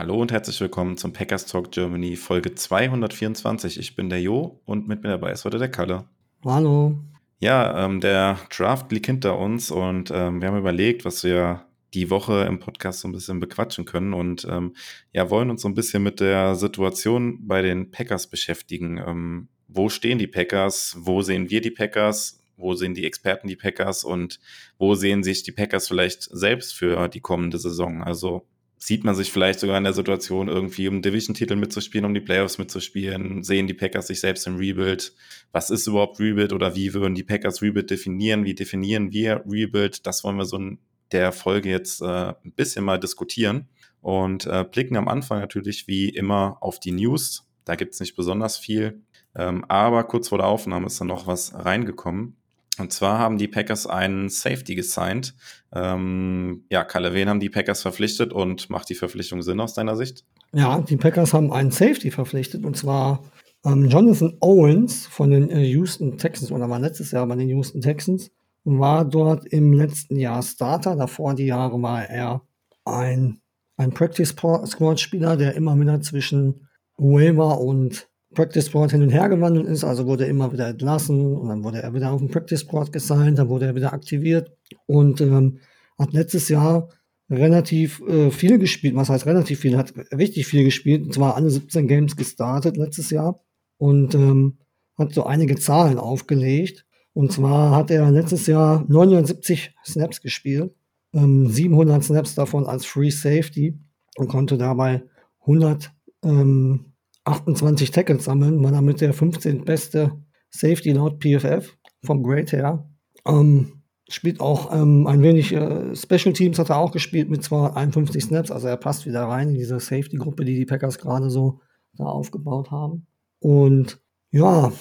Hallo und herzlich willkommen zum Packers Talk Germany Folge 224. Ich bin der Jo und mit mir dabei ist heute der Kalle. Hallo. Ja, ähm, der Draft liegt hinter uns und ähm, wir haben überlegt, was wir die Woche im Podcast so ein bisschen bequatschen können und ähm, ja, wollen uns so ein bisschen mit der Situation bei den Packers beschäftigen. Ähm, wo stehen die Packers? Wo sehen wir die Packers? Wo sehen die Experten die Packers und wo sehen sich die Packers vielleicht selbst für die kommende Saison? Also sieht man sich vielleicht sogar in der Situation, irgendwie um Division-Titel mitzuspielen, um die Playoffs mitzuspielen? Sehen die Packers sich selbst im Rebuild? Was ist überhaupt Rebuild oder wie würden die Packers Rebuild definieren? Wie definieren wir Rebuild? Das wollen wir so in der Folge jetzt äh, ein bisschen mal diskutieren und äh, blicken am Anfang natürlich wie immer auf die News. Da gibt es nicht besonders viel, ähm, aber kurz vor der Aufnahme ist dann noch was reingekommen. Und zwar haben die Packers einen Safety gesigned. Ähm, ja, Kalle, wen haben die Packers verpflichtet und macht die Verpflichtung Sinn aus deiner Sicht? Ja, die Packers haben einen Safety verpflichtet und zwar ähm, Jonathan Owens von den äh, Houston Texans oder war letztes Jahr bei den Houston Texans und war dort im letzten Jahr Starter. Davor die Jahre war er ein, ein Practice Squad Spieler, der immer wieder zwischen Waiver und Practice Squad hin und her gewandelt ist, also wurde er immer wieder entlassen und dann wurde er wieder auf den Practice Squad gesigned, dann wurde er wieder aktiviert und ähm, hat letztes Jahr relativ äh, viel gespielt. Was heißt relativ viel? Hat richtig viel gespielt. Und zwar alle 17 Games gestartet letztes Jahr und ähm, hat so einige Zahlen aufgelegt. Und zwar hat er letztes Jahr 970 Snaps gespielt, ähm, 700 Snaps davon als Free Safety und konnte dabei 100 ähm, 28 Tackles sammeln, war damit der 15. beste Safety laut PFF vom Grade her. Ähm, spielt auch ähm, ein wenig äh, Special Teams hat er auch gespielt mit 251 Snaps, also er passt wieder rein in diese Safety-Gruppe, die die Packers gerade so da aufgebaut haben. Und ja,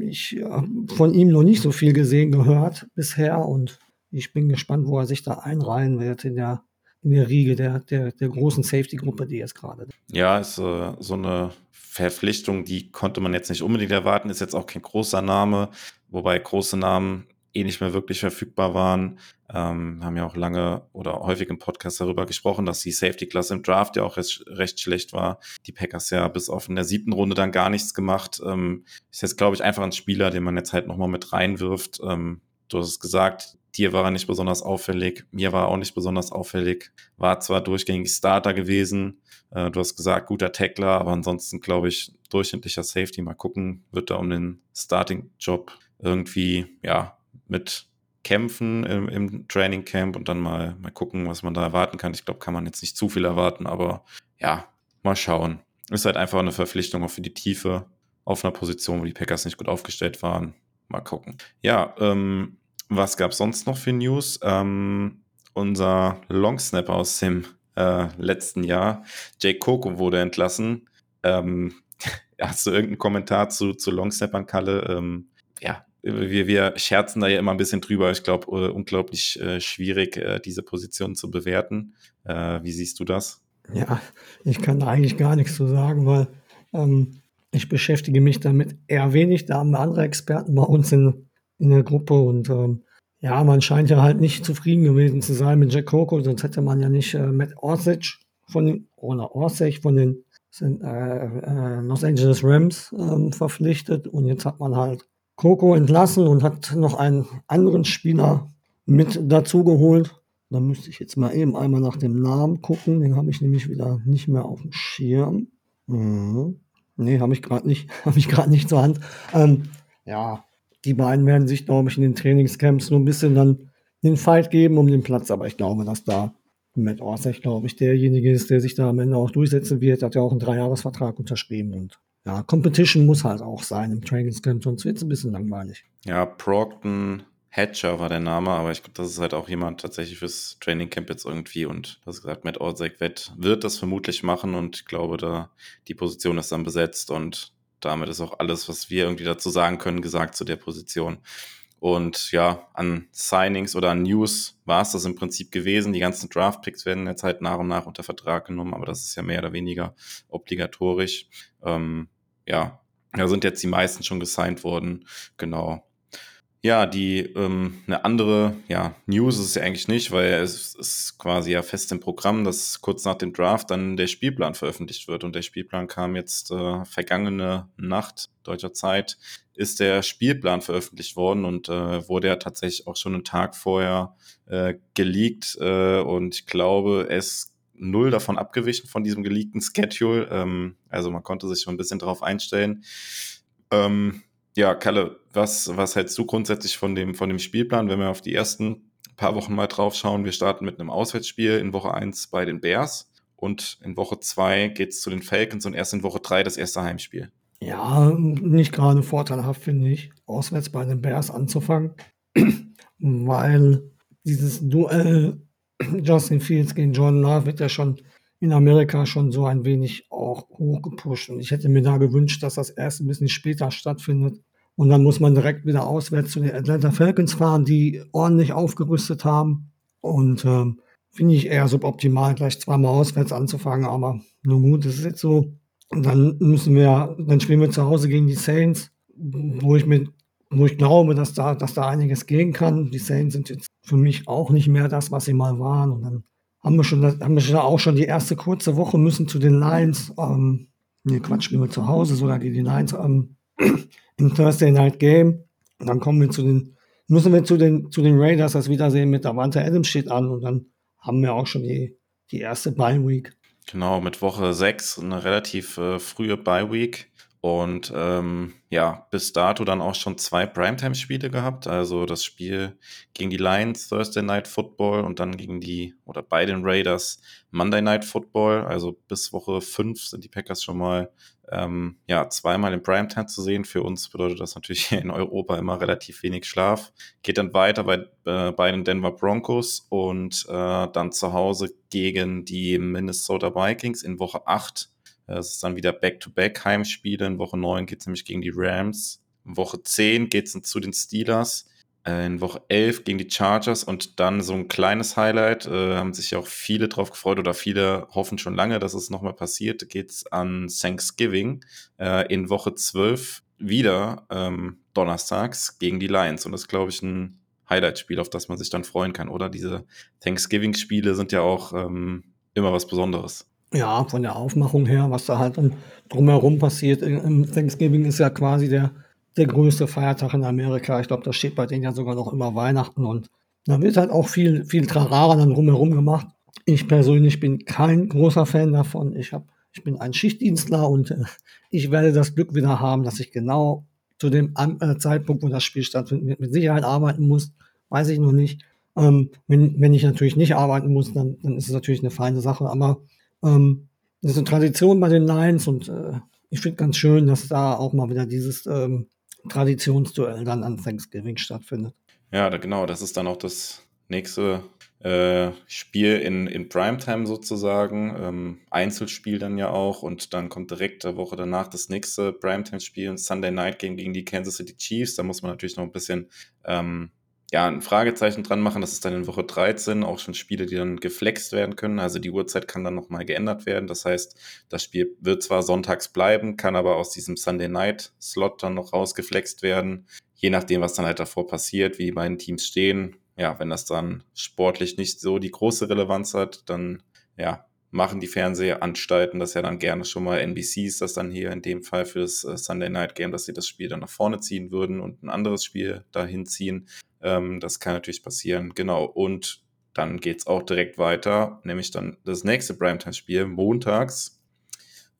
ich habe von ihm noch nicht so viel gesehen, gehört bisher und ich bin gespannt, wo er sich da einreihen wird in der in der Riege der, der, der großen Safety-Gruppe, die jetzt gerade. Ja, ist äh, so eine Verpflichtung, die konnte man jetzt nicht unbedingt erwarten, ist jetzt auch kein großer Name, wobei große Namen eh nicht mehr wirklich verfügbar waren. Ähm, haben ja auch lange oder häufig im Podcast darüber gesprochen, dass die Safety-Klasse im Draft ja auch recht, recht, schlecht war. Die Packers ja bis auf in der siebten Runde dann gar nichts gemacht. Ähm, ist jetzt, glaube ich, einfach ein Spieler, den man jetzt halt nochmal mit reinwirft. Ähm, du hast es gesagt, Dir war er nicht besonders auffällig, mir war er auch nicht besonders auffällig. War zwar durchgängig Starter gewesen, äh, du hast gesagt, guter Tackler, aber ansonsten glaube ich, durchschnittlicher Safety. Mal gucken, wird er um den Starting-Job irgendwie, ja, mit kämpfen im, im Training Camp und dann mal, mal gucken, was man da erwarten kann. Ich glaube, kann man jetzt nicht zu viel erwarten, aber ja, mal schauen. Ist halt einfach eine Verpflichtung auch für die Tiefe auf einer Position, wo die Packers nicht gut aufgestellt waren. Mal gucken. Ja, ähm, was gab es sonst noch für News? Ähm, unser Longsnapper aus dem äh, letzten Jahr, Jake Coco, wurde entlassen. Ähm, hast du irgendeinen Kommentar zu, zu Longsnappern, Kalle? Ähm, ja, wir, wir scherzen da ja immer ein bisschen drüber. Ich glaube, uh, unglaublich äh, schwierig, äh, diese Position zu bewerten. Äh, wie siehst du das? Ja, ich kann da eigentlich gar nichts zu sagen, weil ähm, ich beschäftige mich damit eher wenig. Da haben andere Experten bei uns in in der Gruppe und ähm, ja, man scheint ja halt nicht zufrieden gewesen zu sein mit Jack Coco, sonst hätte man ja nicht äh, Matt Orsic von den, oder Orsic von den sind, äh, äh, Los Angeles Rams ähm, verpflichtet und jetzt hat man halt Coco entlassen und hat noch einen anderen Spieler mit dazu geholt. Da müsste ich jetzt mal eben einmal nach dem Namen gucken. Den habe ich nämlich wieder nicht mehr auf dem Schirm. Mhm. Nee, habe ich gerade nicht, habe nicht zur Hand. Ähm, ja, die beiden werden sich, glaube ich, in den Trainingscamps nur ein bisschen dann den Fight geben um den Platz. Aber ich glaube, dass da Matt Orsech, glaube ich, derjenige ist, der sich da am Ende auch durchsetzen wird. Hat ja auch einen Dreijahresvertrag unterschrieben. Und ja, Competition muss halt auch sein im Trainingscamp, sonst wird es ein bisschen langweilig. Ja, Procton, Hatcher war der Name, aber ich glaube, das ist halt auch jemand tatsächlich fürs Training Camp jetzt irgendwie und das gesagt, Matt Orzek wird das vermutlich machen und ich glaube, da die Position ist dann besetzt und damit ist auch alles, was wir irgendwie dazu sagen können, gesagt zu der Position. Und ja, an Signings oder an News war es das im Prinzip gewesen. Die ganzen Draft-Picks werden jetzt halt nach und nach unter Vertrag genommen, aber das ist ja mehr oder weniger obligatorisch. Ähm, ja, da sind jetzt die meisten schon gesigned worden. Genau. Ja, die ähm, eine andere ja, News ist es ja eigentlich nicht, weil es ist quasi ja fest im Programm, dass kurz nach dem Draft dann der Spielplan veröffentlicht wird. Und der Spielplan kam jetzt äh, vergangene Nacht deutscher Zeit, ist der Spielplan veröffentlicht worden und äh, wurde ja tatsächlich auch schon einen Tag vorher äh, geleakt. Äh, und ich glaube, es null davon abgewichen von diesem geleakten Schedule. Ähm, also man konnte sich schon ein bisschen darauf einstellen. Ähm, ja, Kalle, was, was hältst du grundsätzlich von dem, von dem Spielplan, wenn wir auf die ersten paar Wochen mal drauf schauen? Wir starten mit einem Auswärtsspiel in Woche 1 bei den Bears und in Woche 2 geht es zu den Falcons und erst in Woche 3 das erste Heimspiel. Ja, nicht gerade vorteilhaft, finde ich, auswärts bei den Bears anzufangen, weil dieses Duell Justin Fields gegen John Love wird ja schon in Amerika schon so ein wenig auch hochgepusht. Und ich hätte mir da gewünscht, dass das erst ein bisschen später stattfindet. Und dann muss man direkt wieder auswärts zu den Atlanta Falcons fahren, die ordentlich aufgerüstet haben. Und ähm, finde ich eher suboptimal, gleich zweimal auswärts anzufangen. Aber nun gut, das ist jetzt so. Und dann müssen wir, dann spielen wir zu Hause gegen die Saints, wo ich mit, wo ich glaube, dass da, dass da einiges gehen kann. Die Saints sind jetzt für mich auch nicht mehr das, was sie mal waren. Und dann haben wir schon, haben wir schon auch schon die erste kurze Woche müssen zu den Lions, ähm, nee, Quatsch, spielen wir zu Hause, sogar gegen die Lions ähm, im Thursday Night Game. Und dann kommen wir zu den, müssen wir zu den, zu den Raiders das Wiedersehen mit Davante Adams steht an und dann haben wir auch schon die, die erste Bye Week. Genau, mit Woche 6 eine relativ äh, frühe Bye Week. Und ähm, ja, bis dato dann auch schon zwei Primetime-Spiele gehabt. Also das Spiel gegen die Lions, Thursday Night Football und dann gegen die oder bei den Raiders Monday Night Football. Also bis Woche 5 sind die Packers schon mal ähm, ja, zweimal im Primetime zu sehen. Für uns bedeutet das natürlich in Europa immer relativ wenig Schlaf. Geht dann weiter bei, äh, bei den Denver Broncos und äh, dann zu Hause gegen die Minnesota Vikings in Woche 8 es ist dann wieder Back-to-Back-Heimspiele. In Woche 9 geht es nämlich gegen die Rams. In Woche 10 geht es zu den Steelers. Äh, in Woche 11 gegen die Chargers und dann so ein kleines Highlight, äh, haben sich auch viele drauf gefreut oder viele hoffen schon lange, dass es nochmal passiert, geht es an Thanksgiving äh, in Woche 12 wieder ähm, donnerstags gegen die Lions und das ist, glaube ich, ein Highlight-Spiel, auf das man sich dann freuen kann, oder? Diese Thanksgiving-Spiele sind ja auch ähm, immer was Besonderes. Ja, von der Aufmachung her, was da halt drumherum passiert. Thanksgiving ist ja quasi der, der größte Feiertag in Amerika. Ich glaube, da steht bei denen ja sogar noch immer Weihnachten und da wird halt auch viel, viel Trarara dann drumherum gemacht. Ich persönlich bin kein großer Fan davon. Ich, hab, ich bin ein Schichtdienstler und äh, ich werde das Glück wieder haben, dass ich genau zu dem äh, Zeitpunkt, wo das Spiel stattfindet, mit, mit Sicherheit arbeiten muss. Weiß ich noch nicht. Ähm, wenn, wenn ich natürlich nicht arbeiten muss, dann, dann ist es natürlich eine feine Sache. Aber ähm, das ist eine Tradition bei den Lions und äh, ich finde ganz schön, dass da auch mal wieder dieses ähm, Traditionsduell dann an Thanksgiving stattfindet. Ja, da, genau, das ist dann auch das nächste äh, Spiel in, in Primetime sozusagen. Ähm, Einzelspiel dann ja auch und dann kommt direkt eine Woche danach das nächste Primetime-Spiel, Sunday Night Game gegen die Kansas City Chiefs. Da muss man natürlich noch ein bisschen ähm, ja, ein Fragezeichen dran machen. Das ist dann in Woche 13 auch schon Spiele, die dann geflext werden können. Also die Uhrzeit kann dann nochmal geändert werden. Das heißt, das Spiel wird zwar sonntags bleiben, kann aber aus diesem Sunday Night Slot dann noch rausgeflext werden. Je nachdem, was dann halt davor passiert, wie die beiden Teams stehen. Ja, wenn das dann sportlich nicht so die große Relevanz hat, dann ja, machen die Fernsehanstalten das ja dann gerne schon mal. NBCs das dann hier in dem Fall für das äh, Sunday Night Game, dass sie das Spiel dann nach vorne ziehen würden und ein anderes Spiel dahin ziehen. Ähm, das kann natürlich passieren. Genau. Und dann geht es auch direkt weiter, nämlich dann das nächste Primetime-Spiel montags,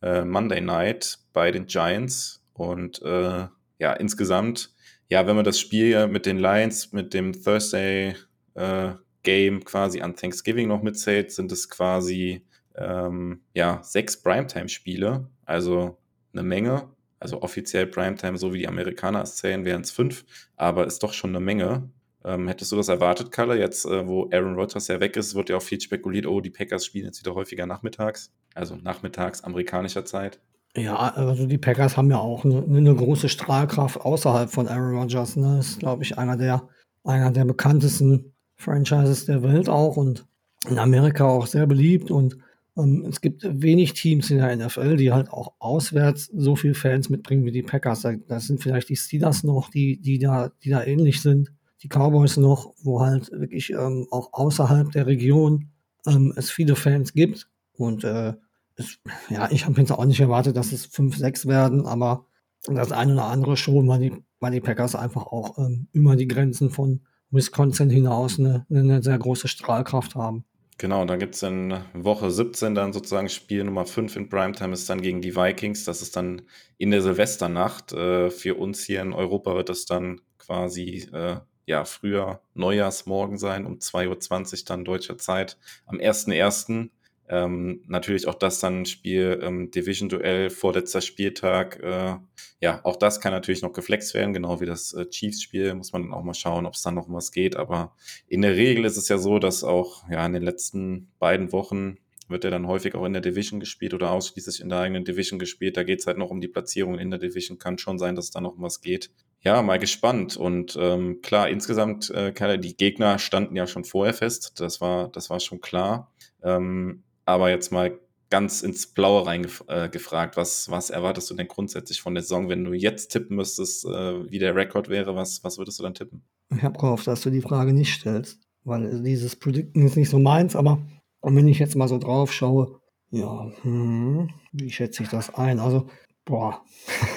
äh, Monday Night bei den Giants. Und äh, ja, insgesamt, ja, wenn man das Spiel mit den Lions, mit dem Thursday äh, Game quasi an Thanksgiving noch mitzählt, sind es quasi ähm, ja, sechs Primetime-Spiele, also eine Menge. Also offiziell Primetime, so wie die Amerikaner es zählen, wären es fünf, aber ist doch schon eine Menge. Ähm, hättest du das erwartet, Kalle? Jetzt, äh, wo Aaron Rodgers ja weg ist, wird ja auch viel spekuliert, oh, die Packers spielen jetzt wieder häufiger nachmittags, also nachmittags amerikanischer Zeit. Ja, also die Packers haben ja auch eine, eine große Strahlkraft außerhalb von Aaron Rodgers. Ne? Das ist, glaube ich, einer der, einer der bekanntesten Franchises der Welt auch und in Amerika auch sehr beliebt. Und ähm, es gibt wenig Teams in der NFL, die halt auch auswärts so viele Fans mitbringen wie die Packers. Das sind vielleicht die Steelers noch, die, die, da, die da ähnlich sind. Die Cowboys noch, wo halt wirklich ähm, auch außerhalb der Region ähm, es viele Fans gibt. Und äh, es, ja, ich habe jetzt auch nicht erwartet, dass es 5, 6 werden, aber das eine oder andere schon, weil die, weil die Packers einfach auch ähm, über die Grenzen von Wisconsin hinaus eine, eine sehr große Strahlkraft haben. Genau, und dann gibt es in Woche 17 dann sozusagen Spiel Nummer 5 in Primetime ist dann gegen die Vikings. Das ist dann in der Silvesternacht. Äh, für uns hier in Europa wird das dann quasi äh, ja früher Neujahrsmorgen sein, um 2.20 Uhr dann deutscher Zeit am 1.1. Ähm, natürlich auch das dann Spiel, ähm, Division-Duell, vorletzter Spieltag. Äh, ja, auch das kann natürlich noch geflext werden, genau wie das äh, Chiefs-Spiel. Muss man dann auch mal schauen, ob es dann noch was geht. Aber in der Regel ist es ja so, dass auch ja in den letzten beiden Wochen wird er dann häufig auch in der Division gespielt oder ausschließlich in der eigenen Division gespielt. Da geht es halt noch um die Platzierung in der Division. Kann schon sein, dass da noch was geht. Ja, mal gespannt. Und ähm, klar, insgesamt, äh, die Gegner standen ja schon vorher fest. Das war, das war schon klar. Ähm, aber jetzt mal ganz ins Blaue reingefragt, äh, was, was erwartest du denn grundsätzlich von der Saison, wenn du jetzt tippen müsstest, äh, wie der Rekord wäre, was, was würdest du dann tippen? Ich habe gehofft, dass du die Frage nicht stellst, weil dieses Predicten ist nicht so meins, aber wenn ich jetzt mal so drauf schaue, ja, hm, wie schätze ich das ein? Also, boah,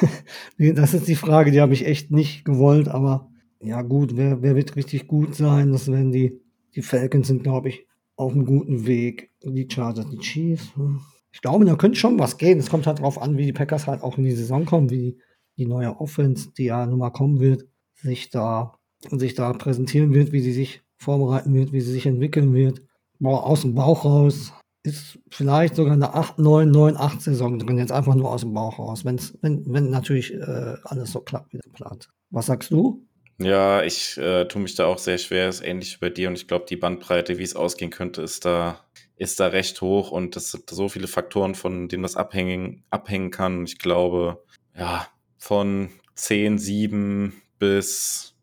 das ist die Frage, die habe ich echt nicht gewollt, aber ja gut, wer, wer wird richtig gut sein? Das werden die, die Falcons sind, glaube ich, auf einem guten Weg. Die Chargers, die Chiefs. Hm. Ich glaube, da könnte schon was gehen. Es kommt halt darauf an, wie die Packers halt auch in die Saison kommen, wie die neue Offense, die ja nun mal kommen wird, sich da, sich da präsentieren wird, wie sie sich vorbereiten wird, wie sie sich entwickeln wird. Boah, aus dem Bauch raus ist vielleicht sogar eine 8, 9, 9, 8 Saison drin. Jetzt einfach nur aus dem Bauch raus, wenn's, wenn, wenn natürlich äh, alles so klappt, wie geplant. Was sagst du? Ja, ich äh, tue mich da auch sehr schwer, ist ähnlich wie bei dir und ich glaube, die Bandbreite, wie es ausgehen könnte, ist da, ist da recht hoch und es sind so viele Faktoren, von denen das abhängen, abhängen kann. Ich glaube, ja, von 10, 7 bis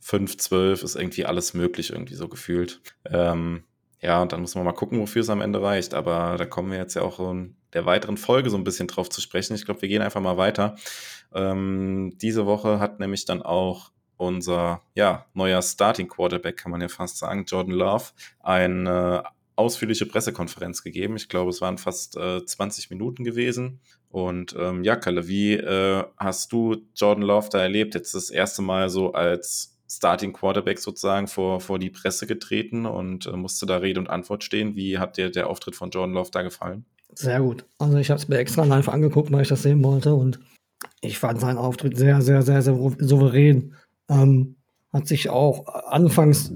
5, 12 ist irgendwie alles möglich, irgendwie so gefühlt. Ähm, ja, und dann muss man mal gucken, wofür es am Ende reicht. Aber da kommen wir jetzt ja auch in der weiteren Folge so ein bisschen drauf zu sprechen. Ich glaube, wir gehen einfach mal weiter. Ähm, diese Woche hat nämlich dann auch unser ja, neuer Starting Quarterback, kann man ja fast sagen, Jordan Love, eine ausführliche Pressekonferenz gegeben. Ich glaube, es waren fast äh, 20 Minuten gewesen. Und ähm, ja, Kalle, wie äh, hast du Jordan Love da erlebt? Jetzt das erste Mal so als Starting Quarterback sozusagen vor, vor die Presse getreten und äh, musste da Rede und Antwort stehen. Wie hat dir der Auftritt von Jordan Love da gefallen? Sehr gut. Also ich habe es mir extra live angeguckt, weil ich das sehen wollte und ich fand seinen Auftritt sehr, sehr, sehr, sehr souverän. Ähm, hat sich auch anfangs,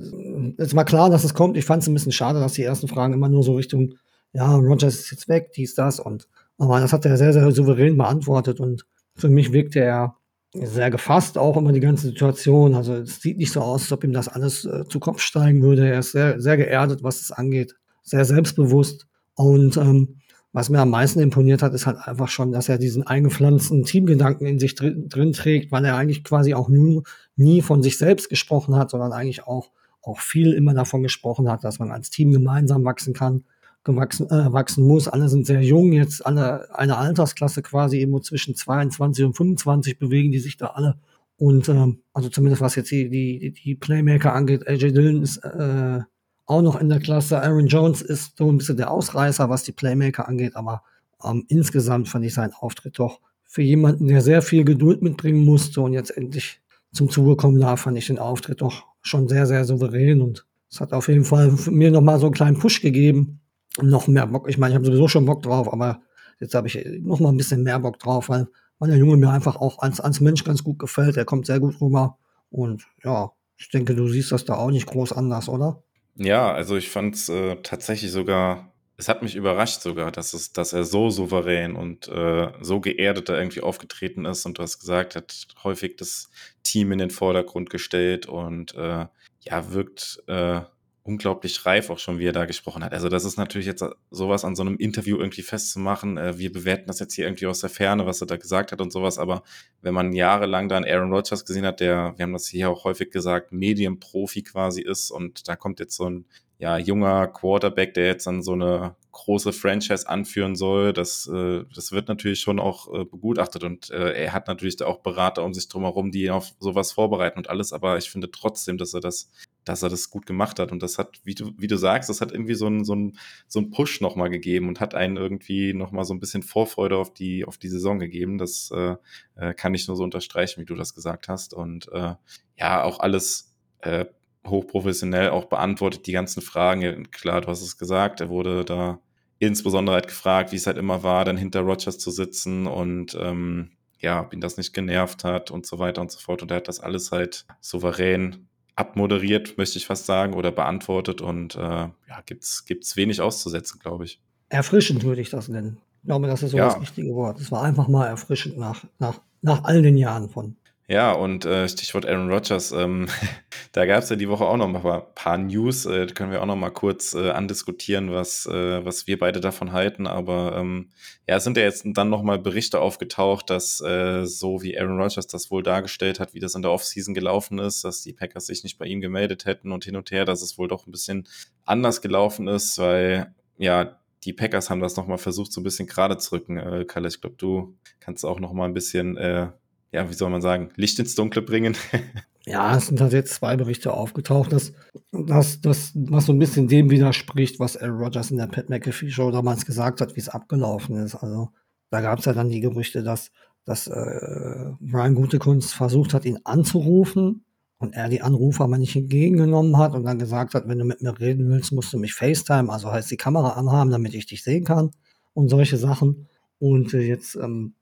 es war klar, dass es kommt. Ich fand es ein bisschen schade, dass die ersten Fragen immer nur so Richtung, ja, Rogers ist jetzt weg, dies, das und, aber das hat er sehr, sehr souverän beantwortet und für mich wirkte er sehr gefasst auch immer die ganze Situation. Also es sieht nicht so aus, als ob ihm das alles äh, zu Kopf steigen würde. Er ist sehr, sehr geerdet, was es angeht, sehr selbstbewusst und ähm, was mir am meisten imponiert hat, ist halt einfach schon, dass er diesen eingepflanzten Teamgedanken in sich drin, drin trägt, weil er eigentlich quasi auch nie, nie von sich selbst gesprochen hat, sondern eigentlich auch, auch viel immer davon gesprochen hat, dass man als Team gemeinsam wachsen kann, gewachsen, äh, wachsen muss. Alle sind sehr jung, jetzt alle eine Altersklasse quasi irgendwo zwischen 22 und 25 bewegen die sich da alle. Und ähm, also zumindest was jetzt die, die, die Playmaker angeht, AJ Dillon ist äh, auch noch in der Klasse. Aaron Jones ist so ein bisschen der Ausreißer, was die Playmaker angeht, aber ähm, insgesamt fand ich seinen Auftritt doch für jemanden, der sehr viel Geduld mitbringen musste und jetzt endlich zum Zuge kommen darf, fand ich den Auftritt doch schon sehr, sehr souverän und es hat auf jeden Fall mir nochmal so einen kleinen Push gegeben. Noch mehr Bock. Ich meine, ich habe sowieso schon Bock drauf, aber jetzt habe ich noch mal ein bisschen mehr Bock drauf, weil, weil der Junge mir einfach auch als, als Mensch ganz gut gefällt. Er kommt sehr gut rüber. Und ja, ich denke, du siehst das da auch nicht groß anders, oder? Ja, also ich fand es äh, tatsächlich sogar, es hat mich überrascht sogar, dass es, dass er so souverän und äh, so geerdet da irgendwie aufgetreten ist und du hast gesagt, hat häufig das Team in den Vordergrund gestellt und äh, ja, wirkt äh, unglaublich reif auch schon, wie er da gesprochen hat. Also das ist natürlich jetzt sowas an so einem Interview irgendwie festzumachen. Äh, wir bewerten das jetzt hier irgendwie aus der Ferne, was er da gesagt hat und sowas. Aber wenn man jahrelang dann Aaron Rodgers gesehen hat, der, wir haben das hier auch häufig gesagt, Medienprofi quasi ist und da kommt jetzt so ein ja, junger Quarterback, der jetzt dann so eine große Franchise anführen soll, das, äh, das wird natürlich schon auch äh, begutachtet und äh, er hat natürlich auch Berater um sich drumherum, die ihn auf sowas vorbereiten und alles, aber ich finde trotzdem, dass er das dass er das gut gemacht hat. Und das hat, wie du, wie du sagst, das hat irgendwie so einen so einen, so einen Push nochmal gegeben und hat einen irgendwie nochmal so ein bisschen Vorfreude auf die, auf die Saison gegeben. Das äh, äh, kann ich nur so unterstreichen, wie du das gesagt hast. Und äh, ja, auch alles äh, hochprofessionell auch beantwortet, die ganzen Fragen. Klar, du hast es gesagt, er wurde da insbesondere halt gefragt, wie es halt immer war, dann hinter Rogers zu sitzen und ähm, ja, ob ihn das nicht genervt hat und so weiter und so fort. Und er hat das alles halt souverän abmoderiert, möchte ich fast sagen, oder beantwortet und äh, ja, gibt's, gibt's wenig auszusetzen, glaube ich. Erfrischend würde ich das nennen. Ich glaube, das ist so ja. das richtige Wort. Es war einfach mal erfrischend nach, nach, nach all den Jahren von ja, und äh, Stichwort Aaron Rodgers, ähm, da gab es ja die Woche auch noch mal ein paar News, äh, können wir auch noch mal kurz äh, andiskutieren, was, äh, was wir beide davon halten. Aber ähm, ja, sind ja jetzt dann noch mal Berichte aufgetaucht, dass äh, so wie Aaron Rodgers das wohl dargestellt hat, wie das in der Offseason gelaufen ist, dass die Packers sich nicht bei ihm gemeldet hätten und hin und her, dass es wohl doch ein bisschen anders gelaufen ist, weil ja, die Packers haben das noch mal versucht, so ein bisschen gerade zu rücken. Äh, Kalle, ich glaube, du kannst auch noch mal ein bisschen äh, ja, wie soll man sagen, Licht ins Dunkle bringen. ja, es sind halt jetzt zwei Berichte aufgetaucht, dass das, das, was so ein bisschen dem widerspricht, was Aaron Rodgers in der Pat McAfee Show damals gesagt hat, wie es abgelaufen ist. Also da gab es ja dann die Gerüchte, dass, dass äh, Brian Gutekunst versucht hat, ihn anzurufen und er die Anrufe aber nicht entgegengenommen hat und dann gesagt hat, wenn du mit mir reden willst, musst du mich FaceTime, also heißt die Kamera anhaben, damit ich dich sehen kann und solche Sachen. Und äh, jetzt ähm,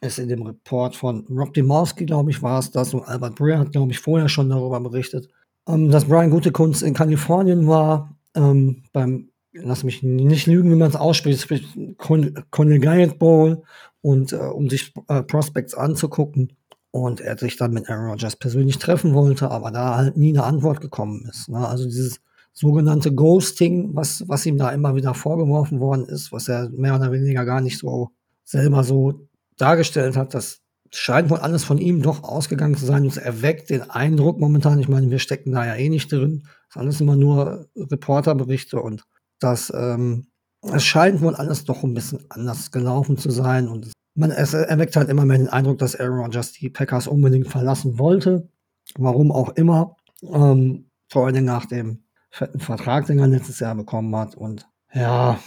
ist in dem Report von Rob Demowski, glaube ich, war es das, und Albert Breer hat, glaube ich, vorher schon darüber berichtet, ähm, dass Brian Gutekunst in Kalifornien war, ähm, beim, lass mich nicht lügen, wie man es ausspricht, Connecticut Bowl, und äh, um sich äh, Prospects anzugucken. Und er sich dann mit Aaron Rodgers persönlich treffen wollte, aber da halt nie eine Antwort gekommen ist. Ne? Also dieses sogenannte Ghosting, was, was ihm da immer wieder vorgeworfen worden ist, was er mehr oder weniger gar nicht so selber so dargestellt hat, das scheint wohl alles von ihm doch ausgegangen zu sein. Es erweckt den Eindruck momentan, ich meine, wir stecken da ja eh nicht drin, das ist alles immer nur Reporterberichte und das, ähm, es scheint wohl alles doch ein bisschen anders gelaufen zu sein und man, es erweckt halt immer mehr den Eindruck, dass Aaron Rodgers die Packers unbedingt verlassen wollte. Warum auch immer. Ähm, vor allem nach dem fetten Vertrag, den er letztes Jahr bekommen hat. Und ja,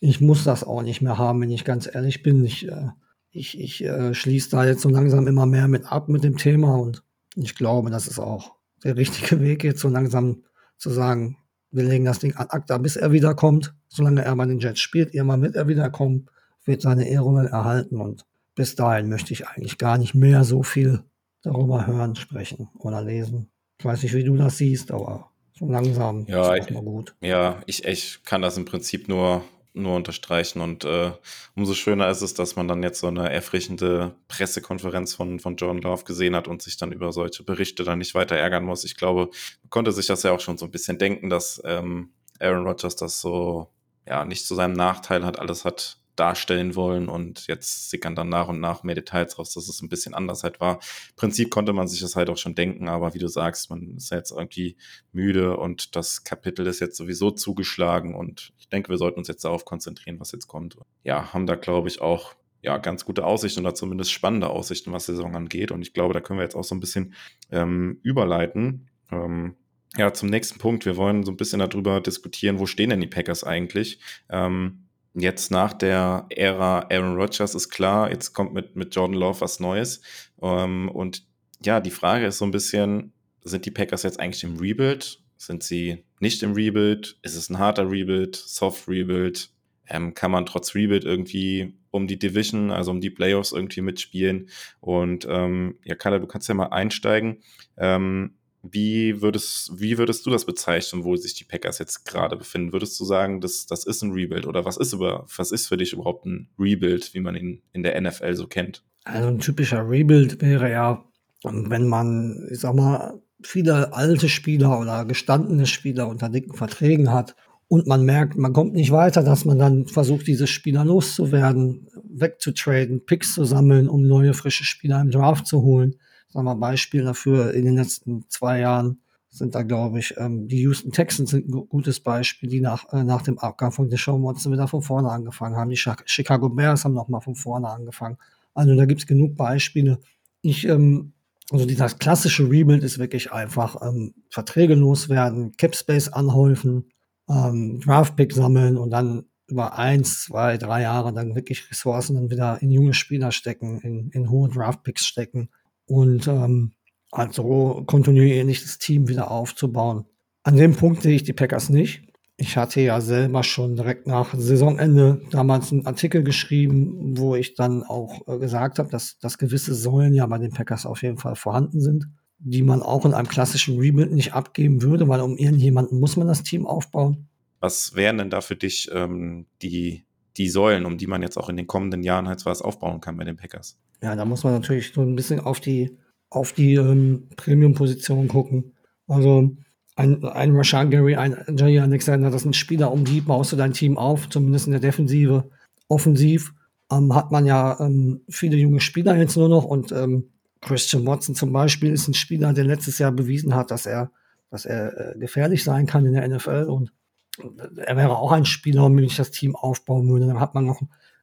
ich muss das auch nicht mehr haben, wenn ich ganz ehrlich bin. Ich äh, ich, ich äh, schließe da jetzt so langsam immer mehr mit ab mit dem Thema und ich glaube, das ist auch der richtige Weg, jetzt so langsam zu sagen, wir legen das Ding an ACTA, bis er wiederkommt. Solange er bei den Jets spielt, immer mit er wiederkommt, wird seine Ehrungen erhalten und bis dahin möchte ich eigentlich gar nicht mehr so viel darüber hören, sprechen oder lesen. Ich weiß nicht, wie du das siehst, aber so langsam ja, ist mal gut. Ja, ich, ich kann das im Prinzip nur nur unterstreichen. Und äh, umso schöner ist es, dass man dann jetzt so eine erfrischende Pressekonferenz von, von John Love gesehen hat und sich dann über solche Berichte dann nicht weiter ärgern muss. Ich glaube, man konnte sich das ja auch schon so ein bisschen denken, dass ähm, Aaron Rodgers das so ja nicht zu seinem Nachteil hat, alles hat darstellen wollen und jetzt sickern dann nach und nach mehr Details raus, dass es ein bisschen anders halt war. Im Prinzip konnte man sich das halt auch schon denken, aber wie du sagst, man ist jetzt irgendwie müde und das Kapitel ist jetzt sowieso zugeschlagen und ich denke, wir sollten uns jetzt darauf konzentrieren, was jetzt kommt. Ja, haben da glaube ich auch ja, ganz gute Aussichten oder zumindest spannende Aussichten, was Saison angeht. Und ich glaube, da können wir jetzt auch so ein bisschen ähm, überleiten. Ähm, ja, zum nächsten Punkt. Wir wollen so ein bisschen darüber diskutieren, wo stehen denn die Packers eigentlich? Ähm, jetzt nach der Ära Aaron Rodgers ist klar, jetzt kommt mit, mit Jordan Love was Neues. Ähm, und ja, die Frage ist so ein bisschen, sind die Packers jetzt eigentlich im Rebuild? Sind sie nicht im Rebuild? Ist es ein harter Rebuild, Soft Rebuild? Ähm, kann man trotz Rebuild irgendwie um die Division, also um die Playoffs irgendwie mitspielen? Und ähm, ja, Kalle, du kannst ja mal einsteigen. Ähm, wie würdest, wie würdest du das bezeichnen, wo sich die Packers jetzt gerade befinden? Würdest du sagen, das, das ist ein Rebuild oder was ist über, was ist für dich überhaupt ein Rebuild, wie man ihn in der NFL so kennt? Also ein typischer Rebuild wäre ja, wenn man, ich sag mal, viele alte Spieler oder gestandene Spieler unter dicken Verträgen hat und man merkt, man kommt nicht weiter, dass man dann versucht, diese Spieler loszuwerden, wegzutraden, Picks zu sammeln, um neue frische Spieler im Draft zu holen. Sagen wir Beispiel dafür in den letzten zwei Jahren sind da, glaube ich, ähm, die Houston Texans sind ein gutes Beispiel, die nach, äh, nach dem Abgang von Deshaun Watson wieder von vorne angefangen haben. Die Chicago Bears haben nochmal von vorne angefangen. Also da gibt es genug Beispiele. Ich, ähm, also dieser klassische Rebuild ist wirklich einfach ähm, Verträge loswerden, Capspace anhäufen, ähm, Draftpick sammeln und dann über eins, zwei, drei Jahre dann wirklich Ressourcen dann wieder in junge Spieler stecken, in, in hohe Draftpicks stecken und ähm, also kontinuierlich das Team wieder aufzubauen. An dem Punkt sehe ich die Packers nicht. Ich hatte ja selber schon direkt nach Saisonende damals einen Artikel geschrieben, wo ich dann auch äh, gesagt habe, dass, dass gewisse Säulen ja bei den Packers auf jeden Fall vorhanden sind, die man auch in einem klassischen Rebuild nicht abgeben würde, weil um irgendjemanden muss man das Team aufbauen. Was wären denn da für dich ähm, die, die Säulen, um die man jetzt auch in den kommenden Jahren halt was aufbauen kann bei den Packers? Ja, da muss man natürlich so ein bisschen auf die auf die ähm, Premium-Position gucken. Also ein, ein Rashad Gary, ein Jay Alexander, das sind Spieler, um die baust du dein Team auf, zumindest in der Defensive. Offensiv ähm, hat man ja ähm, viele junge Spieler jetzt nur noch und ähm, Christian Watson zum Beispiel ist ein Spieler, der letztes Jahr bewiesen hat, dass er, dass er äh, gefährlich sein kann in der NFL und er wäre auch ein Spieler, um ich das Team aufbauen würde. Dann hat man noch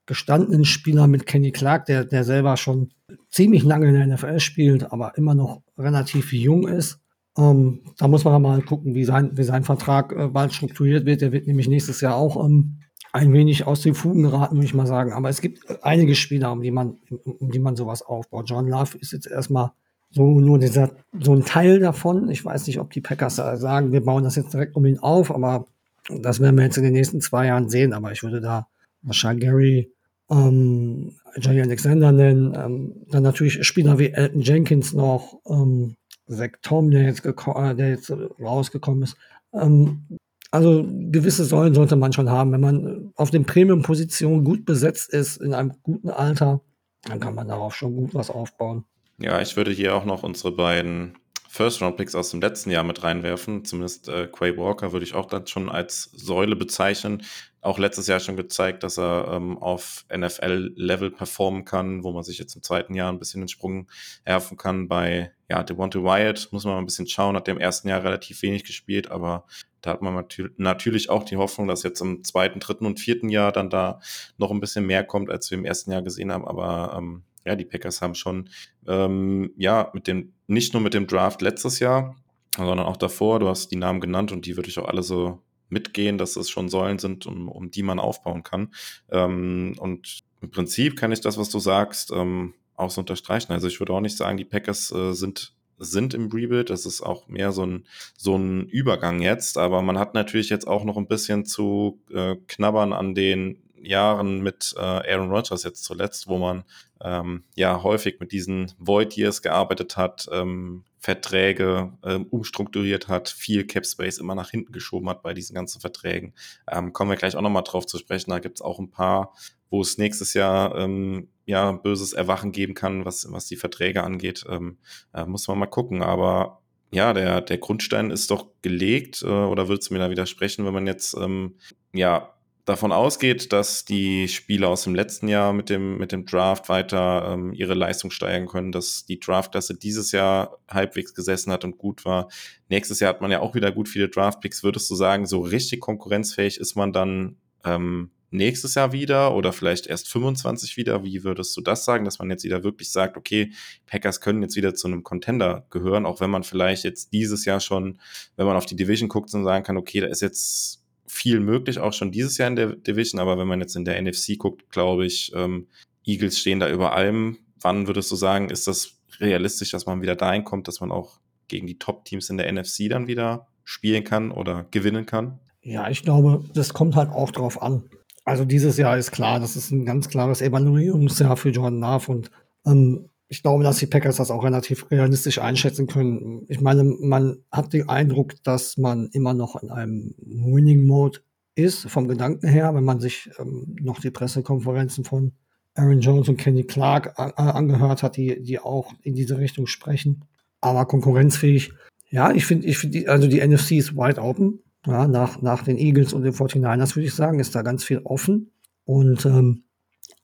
gestandenen Spieler mit Kenny Clark, der, der selber schon ziemlich lange in der NFL spielt, aber immer noch relativ jung ist. Ähm, da muss man mal gucken, wie sein, wie sein Vertrag äh, bald strukturiert wird. Der wird nämlich nächstes Jahr auch ähm, ein wenig aus den Fugen geraten, würde ich mal sagen. Aber es gibt einige Spieler, um die man, um die man sowas aufbaut. John Love ist jetzt erstmal so nur dieser, so ein Teil davon. Ich weiß nicht, ob die Packers sagen, wir bauen das jetzt direkt um ihn auf, aber das werden wir jetzt in den nächsten zwei Jahren sehen. Aber ich würde da wahrscheinlich Gary ähm, Jay Alexander nennen, ähm, dann natürlich Spieler wie Elton Jenkins noch, ähm, Zach Tom, der jetzt, äh, der jetzt rausgekommen ist. Ähm, also gewisse Säulen sollte man schon haben. Wenn man auf den Premium-Positionen gut besetzt ist, in einem guten Alter, dann kann man darauf schon gut was aufbauen. Ja, ich würde hier auch noch unsere beiden First-Round-Picks aus dem letzten Jahr mit reinwerfen. Zumindest äh, Quay Walker würde ich auch dann schon als Säule bezeichnen. Auch letztes Jahr schon gezeigt, dass er ähm, auf NFL-Level performen kann, wo man sich jetzt im zweiten Jahr ein bisschen den Sprung erfen kann. Bei ja, Devontae Wyatt muss man mal ein bisschen schauen, hat im ersten Jahr relativ wenig gespielt, aber da hat man natürlich auch die Hoffnung, dass jetzt im zweiten, dritten und vierten Jahr dann da noch ein bisschen mehr kommt, als wir im ersten Jahr gesehen haben. Aber ähm, ja, die Packers haben schon, ähm, ja, mit dem, nicht nur mit dem Draft letztes Jahr, sondern auch davor, du hast die Namen genannt und die würde ich auch alle so mitgehen, dass es schon Säulen sind, um, um die man aufbauen kann. Ähm, und im Prinzip kann ich das, was du sagst, ähm, auch so unterstreichen. Also ich würde auch nicht sagen, die Packers äh, sind sind im Rebuild. Das ist auch mehr so ein, so ein Übergang jetzt. Aber man hat natürlich jetzt auch noch ein bisschen zu äh, knabbern an den Jahren mit äh, Aaron Rodgers jetzt zuletzt, wo man ähm, ja häufig mit diesen Void Years gearbeitet hat, ähm, Verträge ähm, umstrukturiert hat, viel Cap Space immer nach hinten geschoben hat bei diesen ganzen Verträgen. Ähm, kommen wir gleich auch nochmal drauf zu sprechen. Da gibt es auch ein paar, wo es nächstes Jahr ähm, ja böses Erwachen geben kann, was, was die Verträge angeht. Ähm, äh, muss man mal gucken. Aber ja, der, der Grundstein ist doch gelegt, äh, oder würdest du mir da widersprechen, wenn man jetzt ähm, ja davon ausgeht, dass die Spieler aus dem letzten Jahr mit dem, mit dem Draft weiter ähm, ihre Leistung steigern können, dass die Draftklasse dieses Jahr halbwegs gesessen hat und gut war. Nächstes Jahr hat man ja auch wieder gut viele Draftpicks. Würdest du sagen, so richtig konkurrenzfähig ist man dann ähm, nächstes Jahr wieder oder vielleicht erst 25 wieder? Wie würdest du das sagen, dass man jetzt wieder wirklich sagt, okay, Packers können jetzt wieder zu einem Contender gehören, auch wenn man vielleicht jetzt dieses Jahr schon, wenn man auf die Division guckt und sagen kann, okay, da ist jetzt viel möglich, auch schon dieses Jahr in der Division, aber wenn man jetzt in der NFC guckt, glaube ich, ähm, Eagles stehen da über allem. Wann würdest du sagen, ist das realistisch, dass man wieder dahin kommt, dass man auch gegen die Top-Teams in der NFC dann wieder spielen kann oder gewinnen kann? Ja, ich glaube, das kommt halt auch drauf an. Also dieses Jahr ist klar, das ist ein ganz klares Evaluierungsjahr für Jordan Love und ähm, ich glaube, dass die Packers das auch relativ realistisch einschätzen können. Ich meine, man hat den Eindruck, dass man immer noch in einem Winning-Mode ist, vom Gedanken her, wenn man sich ähm, noch die Pressekonferenzen von Aaron Jones und Kenny Clark angehört hat, die, die auch in diese Richtung sprechen. Aber konkurrenzfähig, Ja, ich finde, ich finde, also die NFC ist wide open. Ja, nach, nach den Eagles und den 49ers würde ich sagen, ist da ganz viel offen. Und ähm,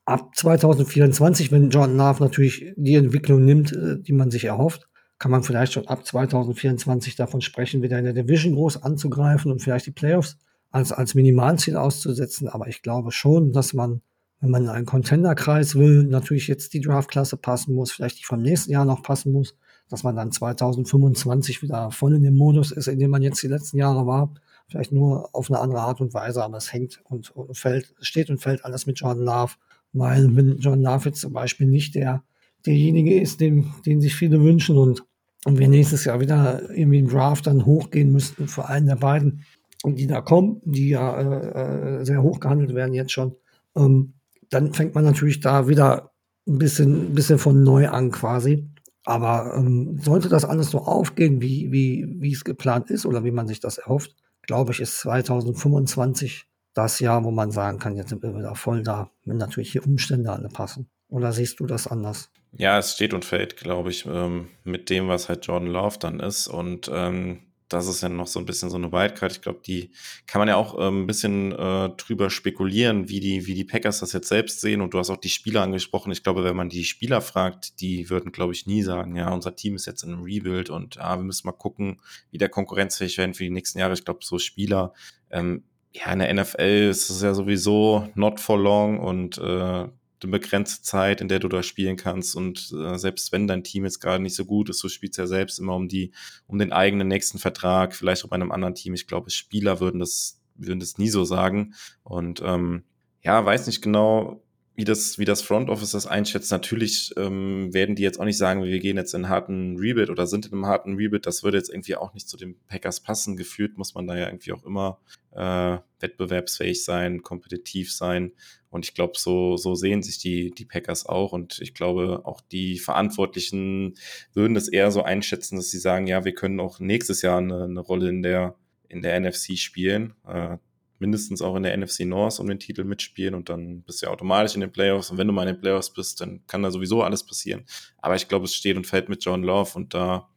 ab 2024, wenn Jordan Love natürlich die Entwicklung nimmt, äh, die man sich erhofft, kann man vielleicht schon ab 2024 davon sprechen, wieder in der Division groß anzugreifen und vielleicht die Playoffs als, als Minimalziel auszusetzen. Aber ich glaube schon, dass man, wenn man in einen Contenderkreis will, natürlich jetzt die Draftklasse passen muss, vielleicht die vom nächsten Jahr noch passen muss, dass man dann 2025 wieder voll in dem Modus ist, in dem man jetzt die letzten Jahre war. Vielleicht nur auf eine andere Art und Weise, aber es hängt und, und fällt, steht und fällt alles mit Jordan Love. Weil wenn Love jetzt zum Beispiel nicht der, derjenige ist, den, den sich viele wünschen und, und wir nächstes Jahr wieder irgendwie im Draft dann hochgehen müssten für einen der beiden, die da kommen, die ja äh, äh, sehr hoch gehandelt werden jetzt schon, ähm, dann fängt man natürlich da wieder ein bisschen, bisschen von neu an quasi. Aber ähm, sollte das alles so aufgehen, wie, wie, wie es geplant ist oder wie man sich das erhofft, glaube ich, ist 2025 das Jahr, wo man sagen kann, jetzt sind wir wieder voll da, wenn natürlich hier Umstände alle passen. Oder siehst du das anders? Ja, es steht und fällt, glaube ich, ähm, mit dem, was halt Jordan Love dann ist. Und ähm, das ist ja noch so ein bisschen so eine Wildcard. Ich glaube, die kann man ja auch ähm, ein bisschen äh, drüber spekulieren, wie die, wie die Packers das jetzt selbst sehen. Und du hast auch die Spieler angesprochen. Ich glaube, wenn man die Spieler fragt, die würden, glaube ich, nie sagen, ja, unser Team ist jetzt in einem Rebuild und ja, wir müssen mal gucken, wie der konkurrenzfähig werden für die nächsten Jahre. Ich glaube, so Spieler, ähm, ja, in der NFL ist es ja sowieso not for long und äh, eine begrenzte Zeit, in der du da spielen kannst. Und äh, selbst wenn dein Team jetzt gerade nicht so gut ist, du spielst ja selbst immer um die, um den eigenen nächsten Vertrag, vielleicht auch bei einem anderen Team. Ich glaube, Spieler würden das, würden das nie so sagen. Und ähm, ja, weiß nicht genau, wie das, wie das Front Office das einschätzt. Natürlich ähm, werden die jetzt auch nicht sagen, wir gehen jetzt in einen harten Rebuild oder sind in einem harten Rebuild. Das würde jetzt irgendwie auch nicht zu den Packers passen. Gefühlt muss man da ja irgendwie auch immer äh, wettbewerbsfähig sein, kompetitiv sein. Und ich glaube, so, so sehen sich die, die Packers auch. Und ich glaube, auch die Verantwortlichen würden das eher so einschätzen, dass sie sagen, ja, wir können auch nächstes Jahr eine, eine Rolle in der, in der NFC spielen. Äh, mindestens auch in der NFC North um den Titel mitspielen und dann bist du ja automatisch in den Playoffs. Und wenn du mal in den Playoffs bist, dann kann da sowieso alles passieren. Aber ich glaube, es steht und fällt mit John Love und da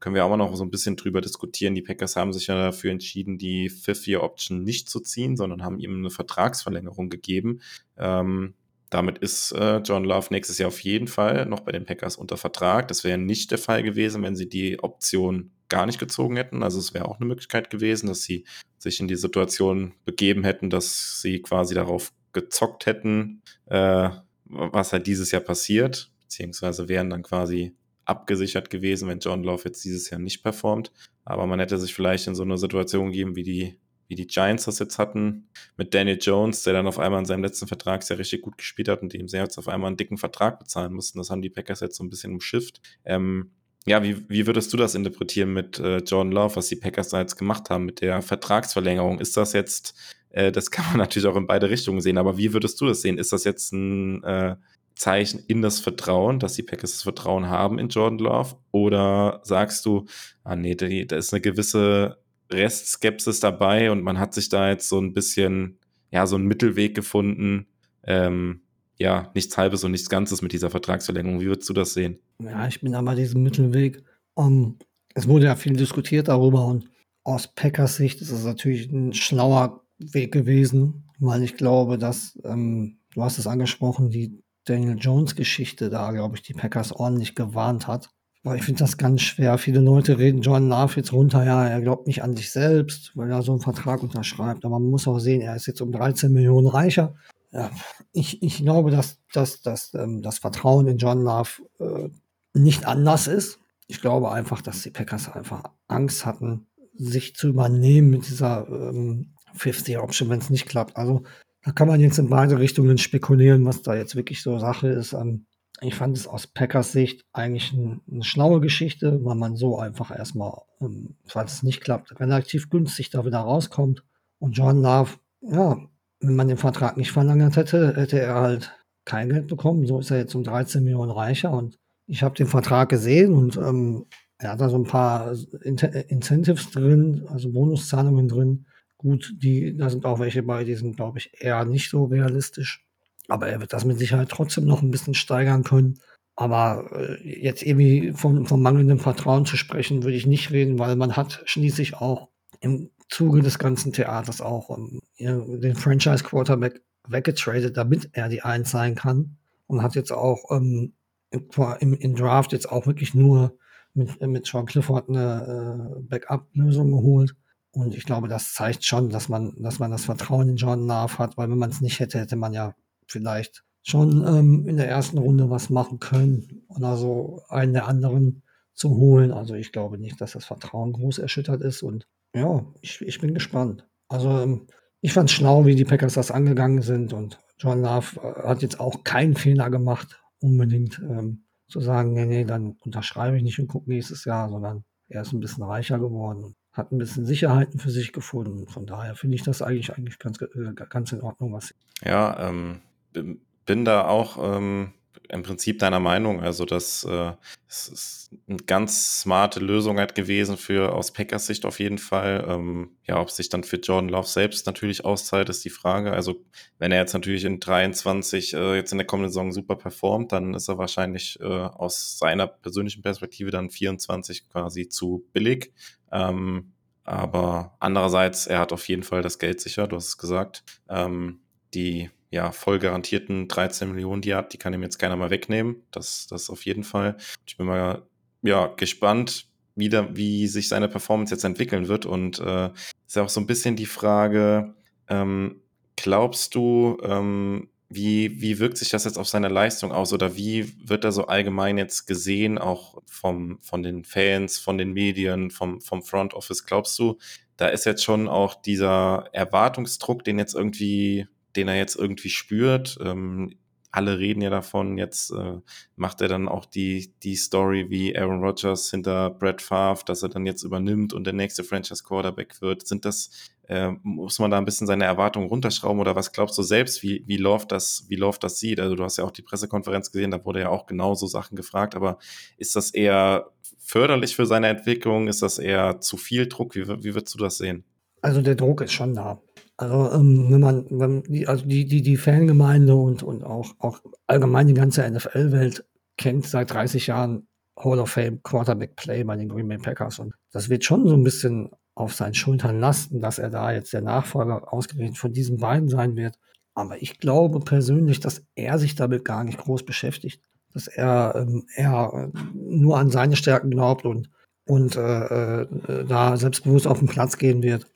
können wir auch noch so ein bisschen drüber diskutieren. Die Packers haben sich ja dafür entschieden, die Fifth-Year-Option nicht zu ziehen, sondern haben ihm eine Vertragsverlängerung gegeben. Ähm, damit ist äh, John Love nächstes Jahr auf jeden Fall noch bei den Packers unter Vertrag. Das wäre nicht der Fall gewesen, wenn sie die Option gar nicht gezogen hätten. Also es wäre auch eine Möglichkeit gewesen, dass sie sich in die Situation begeben hätten, dass sie quasi darauf gezockt hätten, äh, was halt dieses Jahr passiert, beziehungsweise wären dann quasi abgesichert gewesen, wenn John Love jetzt dieses Jahr nicht performt. Aber man hätte sich vielleicht in so eine Situation gegeben, wie die wie die Giants das jetzt hatten, mit Daniel Jones, der dann auf einmal in seinem letzten Vertrag sehr richtig gut gespielt hat und dem sie jetzt auf einmal einen dicken Vertrag bezahlen mussten. Das haben die Packers jetzt so ein bisschen umschifft. Ähm, ja, wie, wie würdest du das interpretieren mit äh, Jordan Love, was die Packers da jetzt gemacht haben mit der Vertragsverlängerung? Ist das jetzt, äh, das kann man natürlich auch in beide Richtungen sehen, aber wie würdest du das sehen? Ist das jetzt ein äh, Zeichen in das Vertrauen, dass die Packers das Vertrauen haben in Jordan Love? Oder sagst du, ah nee, da ist eine gewisse Restskepsis dabei und man hat sich da jetzt so ein bisschen, ja, so einen Mittelweg gefunden. Ähm, ja, nichts Halbes und nichts Ganzes mit dieser Vertragsverlängerung. Wie würdest du das sehen? Ja, ich bin aber diesem Mittelweg. Um, es wurde ja viel diskutiert darüber und aus Packers Sicht ist es natürlich ein schlauer Weg gewesen, weil ich glaube, dass, ähm, du hast es angesprochen, die Daniel Jones Geschichte da, glaube ich, die Packers ordentlich gewarnt hat. Aber ich finde das ganz schwer. Viele Leute reden John Love jetzt runter, ja, er glaubt nicht an sich selbst, weil er so einen Vertrag unterschreibt. Aber man muss auch sehen, er ist jetzt um 13 Millionen reicher. Ja, ich, ich glaube, dass, dass, dass ähm, das Vertrauen in John Love äh, nicht anders ist. Ich glaube einfach, dass die Packers einfach Angst hatten, sich zu übernehmen mit dieser ähm, 50-Option, wenn es nicht klappt. Also da kann man jetzt in beide Richtungen spekulieren, was da jetzt wirklich so Sache ist. Ähm, ich fand es aus Packers Sicht eigentlich ein, eine schlaue Geschichte, weil man so einfach erstmal, ähm, falls es nicht klappt, relativ günstig da wieder rauskommt. Und John Love, ja, wenn man den Vertrag nicht verlängert hätte, hätte er halt kein Geld bekommen. So ist er jetzt um 13 Millionen reicher. Und ich habe den Vertrag gesehen und ähm, er hat da so ein paar Incentives drin, also Bonuszahlungen drin. Gut, die, da sind auch welche bei, die sind, glaube ich, eher nicht so realistisch. Aber er wird das mit Sicherheit trotzdem noch ein bisschen steigern können. Aber äh, jetzt irgendwie von, von mangelndem Vertrauen zu sprechen, würde ich nicht reden, weil man hat schließlich auch im Zuge des ganzen Theaters auch ähm, den Franchise Quarterback weggetradet, damit er die Eins sein kann. Und hat jetzt auch ähm, im, im, Draft jetzt auch wirklich nur mit, mit Sean Clifford eine äh, Backup-Lösung geholt. Und ich glaube, das zeigt schon, dass man, dass man das Vertrauen in Jordan Love hat, weil wenn man es nicht hätte, hätte man ja vielleicht schon ähm, in der ersten Runde was machen können oder so einen der anderen zu holen. Also ich glaube nicht, dass das Vertrauen groß erschüttert ist und ja, ich, ich bin gespannt. Also ähm, ich fand es schlau, wie die Packers das angegangen sind und John Love äh, hat jetzt auch keinen Fehler gemacht, unbedingt ähm, zu sagen, nee, nee, dann unterschreibe ich nicht und gucke nächstes Jahr, sondern er ist ein bisschen reicher geworden, hat ein bisschen Sicherheiten für sich gefunden. Von daher finde ich das eigentlich eigentlich ganz, äh, ganz in Ordnung, was. Ja, ähm, bin da auch ähm, im Prinzip deiner Meinung. Also, dass äh, es ist eine ganz smarte Lösung halt gewesen für aus Packers Sicht auf jeden Fall. Ähm, ja, ob sich dann für Jordan Love selbst natürlich auszahlt, ist die Frage. Also, wenn er jetzt natürlich in 23 äh, jetzt in der kommenden Saison super performt, dann ist er wahrscheinlich äh, aus seiner persönlichen Perspektive dann 24 quasi zu billig. Ähm, aber andererseits, er hat auf jeden Fall das Geld sicher, du hast es gesagt. Ähm, die ja, voll garantierten 13 Millionen, die er hat, die kann ihm jetzt keiner mal wegnehmen. Das, das auf jeden Fall. Ich bin mal ja, gespannt, wie, da, wie sich seine Performance jetzt entwickeln wird. Und äh, ist ja auch so ein bisschen die Frage, ähm, glaubst du, ähm, wie, wie wirkt sich das jetzt auf seine Leistung aus oder wie wird er so allgemein jetzt gesehen, auch vom, von den Fans, von den Medien, vom, vom Front Office? Glaubst du, da ist jetzt schon auch dieser Erwartungsdruck, den jetzt irgendwie den er jetzt irgendwie spürt. Ähm, alle reden ja davon, jetzt äh, macht er dann auch die, die Story wie Aaron Rodgers hinter Brett Favre, dass er dann jetzt übernimmt und der nächste Franchise Quarterback wird. Sind das, äh, muss man da ein bisschen seine Erwartungen runterschrauben oder was glaubst du selbst, wie, wie Love das, wie Love das sieht? Also du hast ja auch die Pressekonferenz gesehen, da wurde ja auch genauso Sachen gefragt, aber ist das eher förderlich für seine Entwicklung? Ist das eher zu viel Druck? Wie, wie würdest du das sehen? Also der Druck ist schon da. Also ähm, wenn man, wenn die, also die, die, die Fangemeinde und, und auch, auch allgemein die ganze NFL-Welt kennt seit 30 Jahren Hall of Fame Quarterback Play bei den Green Bay Packers. Und das wird schon so ein bisschen auf seinen Schultern lasten, dass er da jetzt der Nachfolger ausgerechnet von diesen beiden sein wird. Aber ich glaube persönlich, dass er sich damit gar nicht groß beschäftigt. Dass er, ähm, er nur an seine Stärken glaubt und, und äh, äh, da selbstbewusst auf den Platz gehen wird.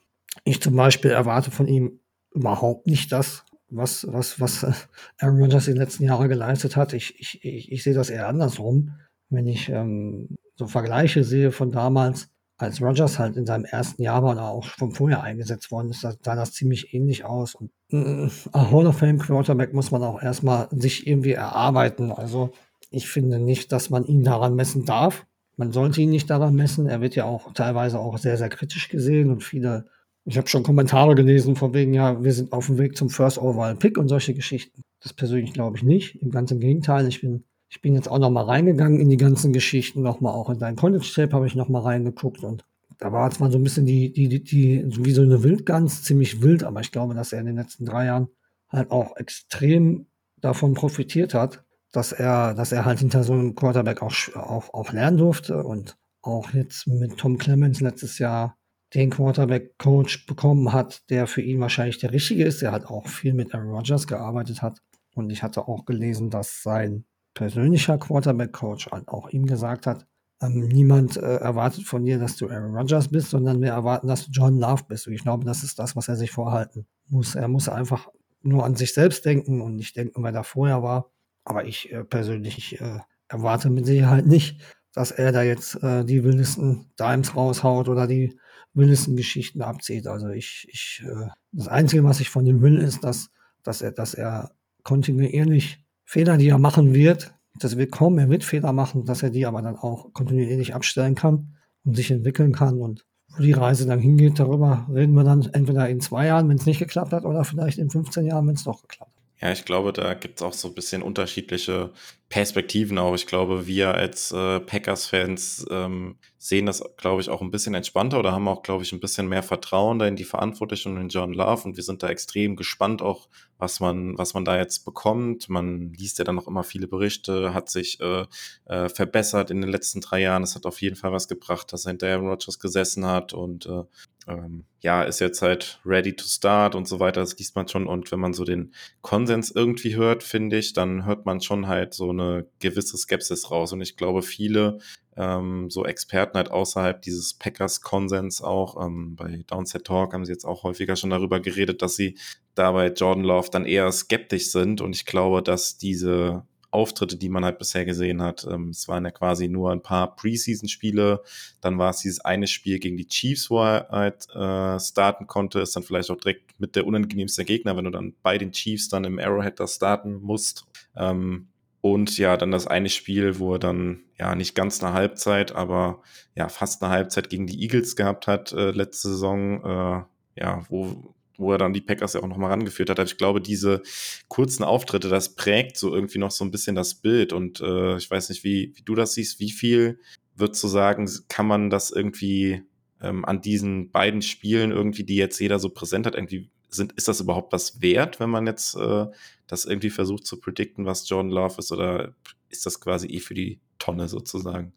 Ich zum Beispiel erwarte von ihm überhaupt nicht das, was, was, was Aaron Rodgers in den letzten Jahren geleistet hat. Ich, ich, ich, ich sehe das eher andersrum. Wenn ich ähm, so Vergleiche sehe von damals, als Rodgers halt in seinem ersten Jahr war oder auch schon vorher eingesetzt worden ist, sah das ziemlich ähnlich aus. Und äh, ein Hall of Fame Quarterback muss man auch erstmal sich irgendwie erarbeiten. Also ich finde nicht, dass man ihn daran messen darf. Man sollte ihn nicht daran messen. Er wird ja auch teilweise auch sehr, sehr kritisch gesehen und viele ich habe schon Kommentare gelesen von wegen, ja, wir sind auf dem Weg zum First Overall Pick und solche Geschichten. Das persönlich glaube ich nicht. Im ganzen Gegenteil. Ich bin, ich bin jetzt auch noch mal reingegangen in die ganzen Geschichten, noch mal auch in dein College Tape habe ich noch mal reingeguckt und da war zwar so ein bisschen die, die, die, die, wie so eine Wildgans, ziemlich wild, aber ich glaube, dass er in den letzten drei Jahren halt auch extrem davon profitiert hat, dass er, dass er halt hinter so einem Quarterback auch, auch, auch lernen durfte und auch jetzt mit Tom Clemens letztes Jahr den Quarterback-Coach bekommen hat, der für ihn wahrscheinlich der richtige ist. Der hat auch viel mit Aaron Rodgers gearbeitet hat. Und ich hatte auch gelesen, dass sein persönlicher Quarterback-Coach halt auch ihm gesagt hat, ähm, niemand äh, erwartet von dir, dass du Aaron Rodgers bist, sondern wir erwarten, dass du John Love bist. Und ich glaube, das ist das, was er sich vorhalten muss. Er muss einfach nur an sich selbst denken und nicht denken, wer da vorher war. Aber ich äh, persönlich äh, erwarte mit Sicherheit nicht, dass er da jetzt äh, die wildesten Dimes raushaut oder die wildesten Geschichten abzieht. Also ich, ich, äh, das Einzige, was ich von ihm will, ist, dass, dass er, dass er kontinuierlich Fehler, die er machen wird, das wird kommen, er wird Fehler machen, dass er die aber dann auch kontinuierlich abstellen kann und sich entwickeln kann und wo die Reise dann hingeht, darüber reden wir dann entweder in zwei Jahren, wenn es nicht geklappt hat, oder vielleicht in 15 Jahren, wenn es doch geklappt hat. Ja, ich glaube, da gibt es auch so ein bisschen unterschiedliche Perspektiven auch. Ich glaube, wir als äh, Packers-Fans ähm, sehen das, glaube ich, auch ein bisschen entspannter oder haben auch, glaube ich, ein bisschen mehr Vertrauen da in die Verantwortlichen und in John Love. Und wir sind da extrem gespannt auch, was man, was man da jetzt bekommt. Man liest ja dann noch immer viele Berichte, hat sich äh, äh, verbessert in den letzten drei Jahren. Es hat auf jeden Fall was gebracht, dass er hinter Aaron Rodgers gesessen hat und äh, ähm, ja, ist jetzt halt ready to start und so weiter. Das liest man schon. Und wenn man so den Konsens irgendwie hört, finde ich, dann hört man schon halt so eine gewisse Skepsis raus. Und ich glaube, viele ähm, so Experten halt außerhalb dieses Packers-Konsens auch, ähm, bei Downset Talk haben sie jetzt auch häufiger schon darüber geredet, dass sie dabei Jordan Love dann eher skeptisch sind. Und ich glaube, dass diese Auftritte, die man halt bisher gesehen hat. Ähm, es waren ja quasi nur ein paar Preseason-Spiele. Dann war es dieses eine Spiel gegen die Chiefs, wo er halt äh, starten konnte. Ist dann vielleicht auch direkt mit der unangenehmste Gegner, wenn du dann bei den Chiefs dann im Arrowhead da starten musst. Ähm, und ja, dann das eine Spiel, wo er dann ja nicht ganz eine Halbzeit, aber ja fast eine Halbzeit gegen die Eagles gehabt hat äh, letzte Saison. Äh, ja, wo wo er dann die Packers ja auch nochmal rangeführt hat. Aber ich glaube, diese kurzen Auftritte, das prägt so irgendwie noch so ein bisschen das Bild. Und äh, ich weiß nicht, wie, wie du das siehst. Wie viel, würdest du sagen, kann man das irgendwie ähm, an diesen beiden Spielen irgendwie, die jetzt jeder so präsent hat, irgendwie sind, ist das überhaupt was wert, wenn man jetzt äh, das irgendwie versucht zu predikten, was Jordan Love ist, oder ist das quasi eh für die Tonne sozusagen?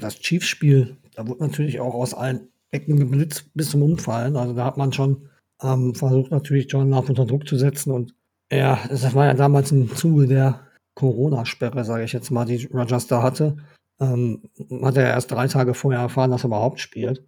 Das Chiefs-Spiel, da wurde natürlich auch aus allen Ecken geblitzt bis zum Umfallen. Also da hat man schon ähm, versucht natürlich John Love unter Druck zu setzen und ja, das war ja damals im Zuge der Corona-Sperre, sage ich jetzt mal, die Rogers da hatte. Ähm, hat er erst drei Tage vorher erfahren, dass er überhaupt spielt.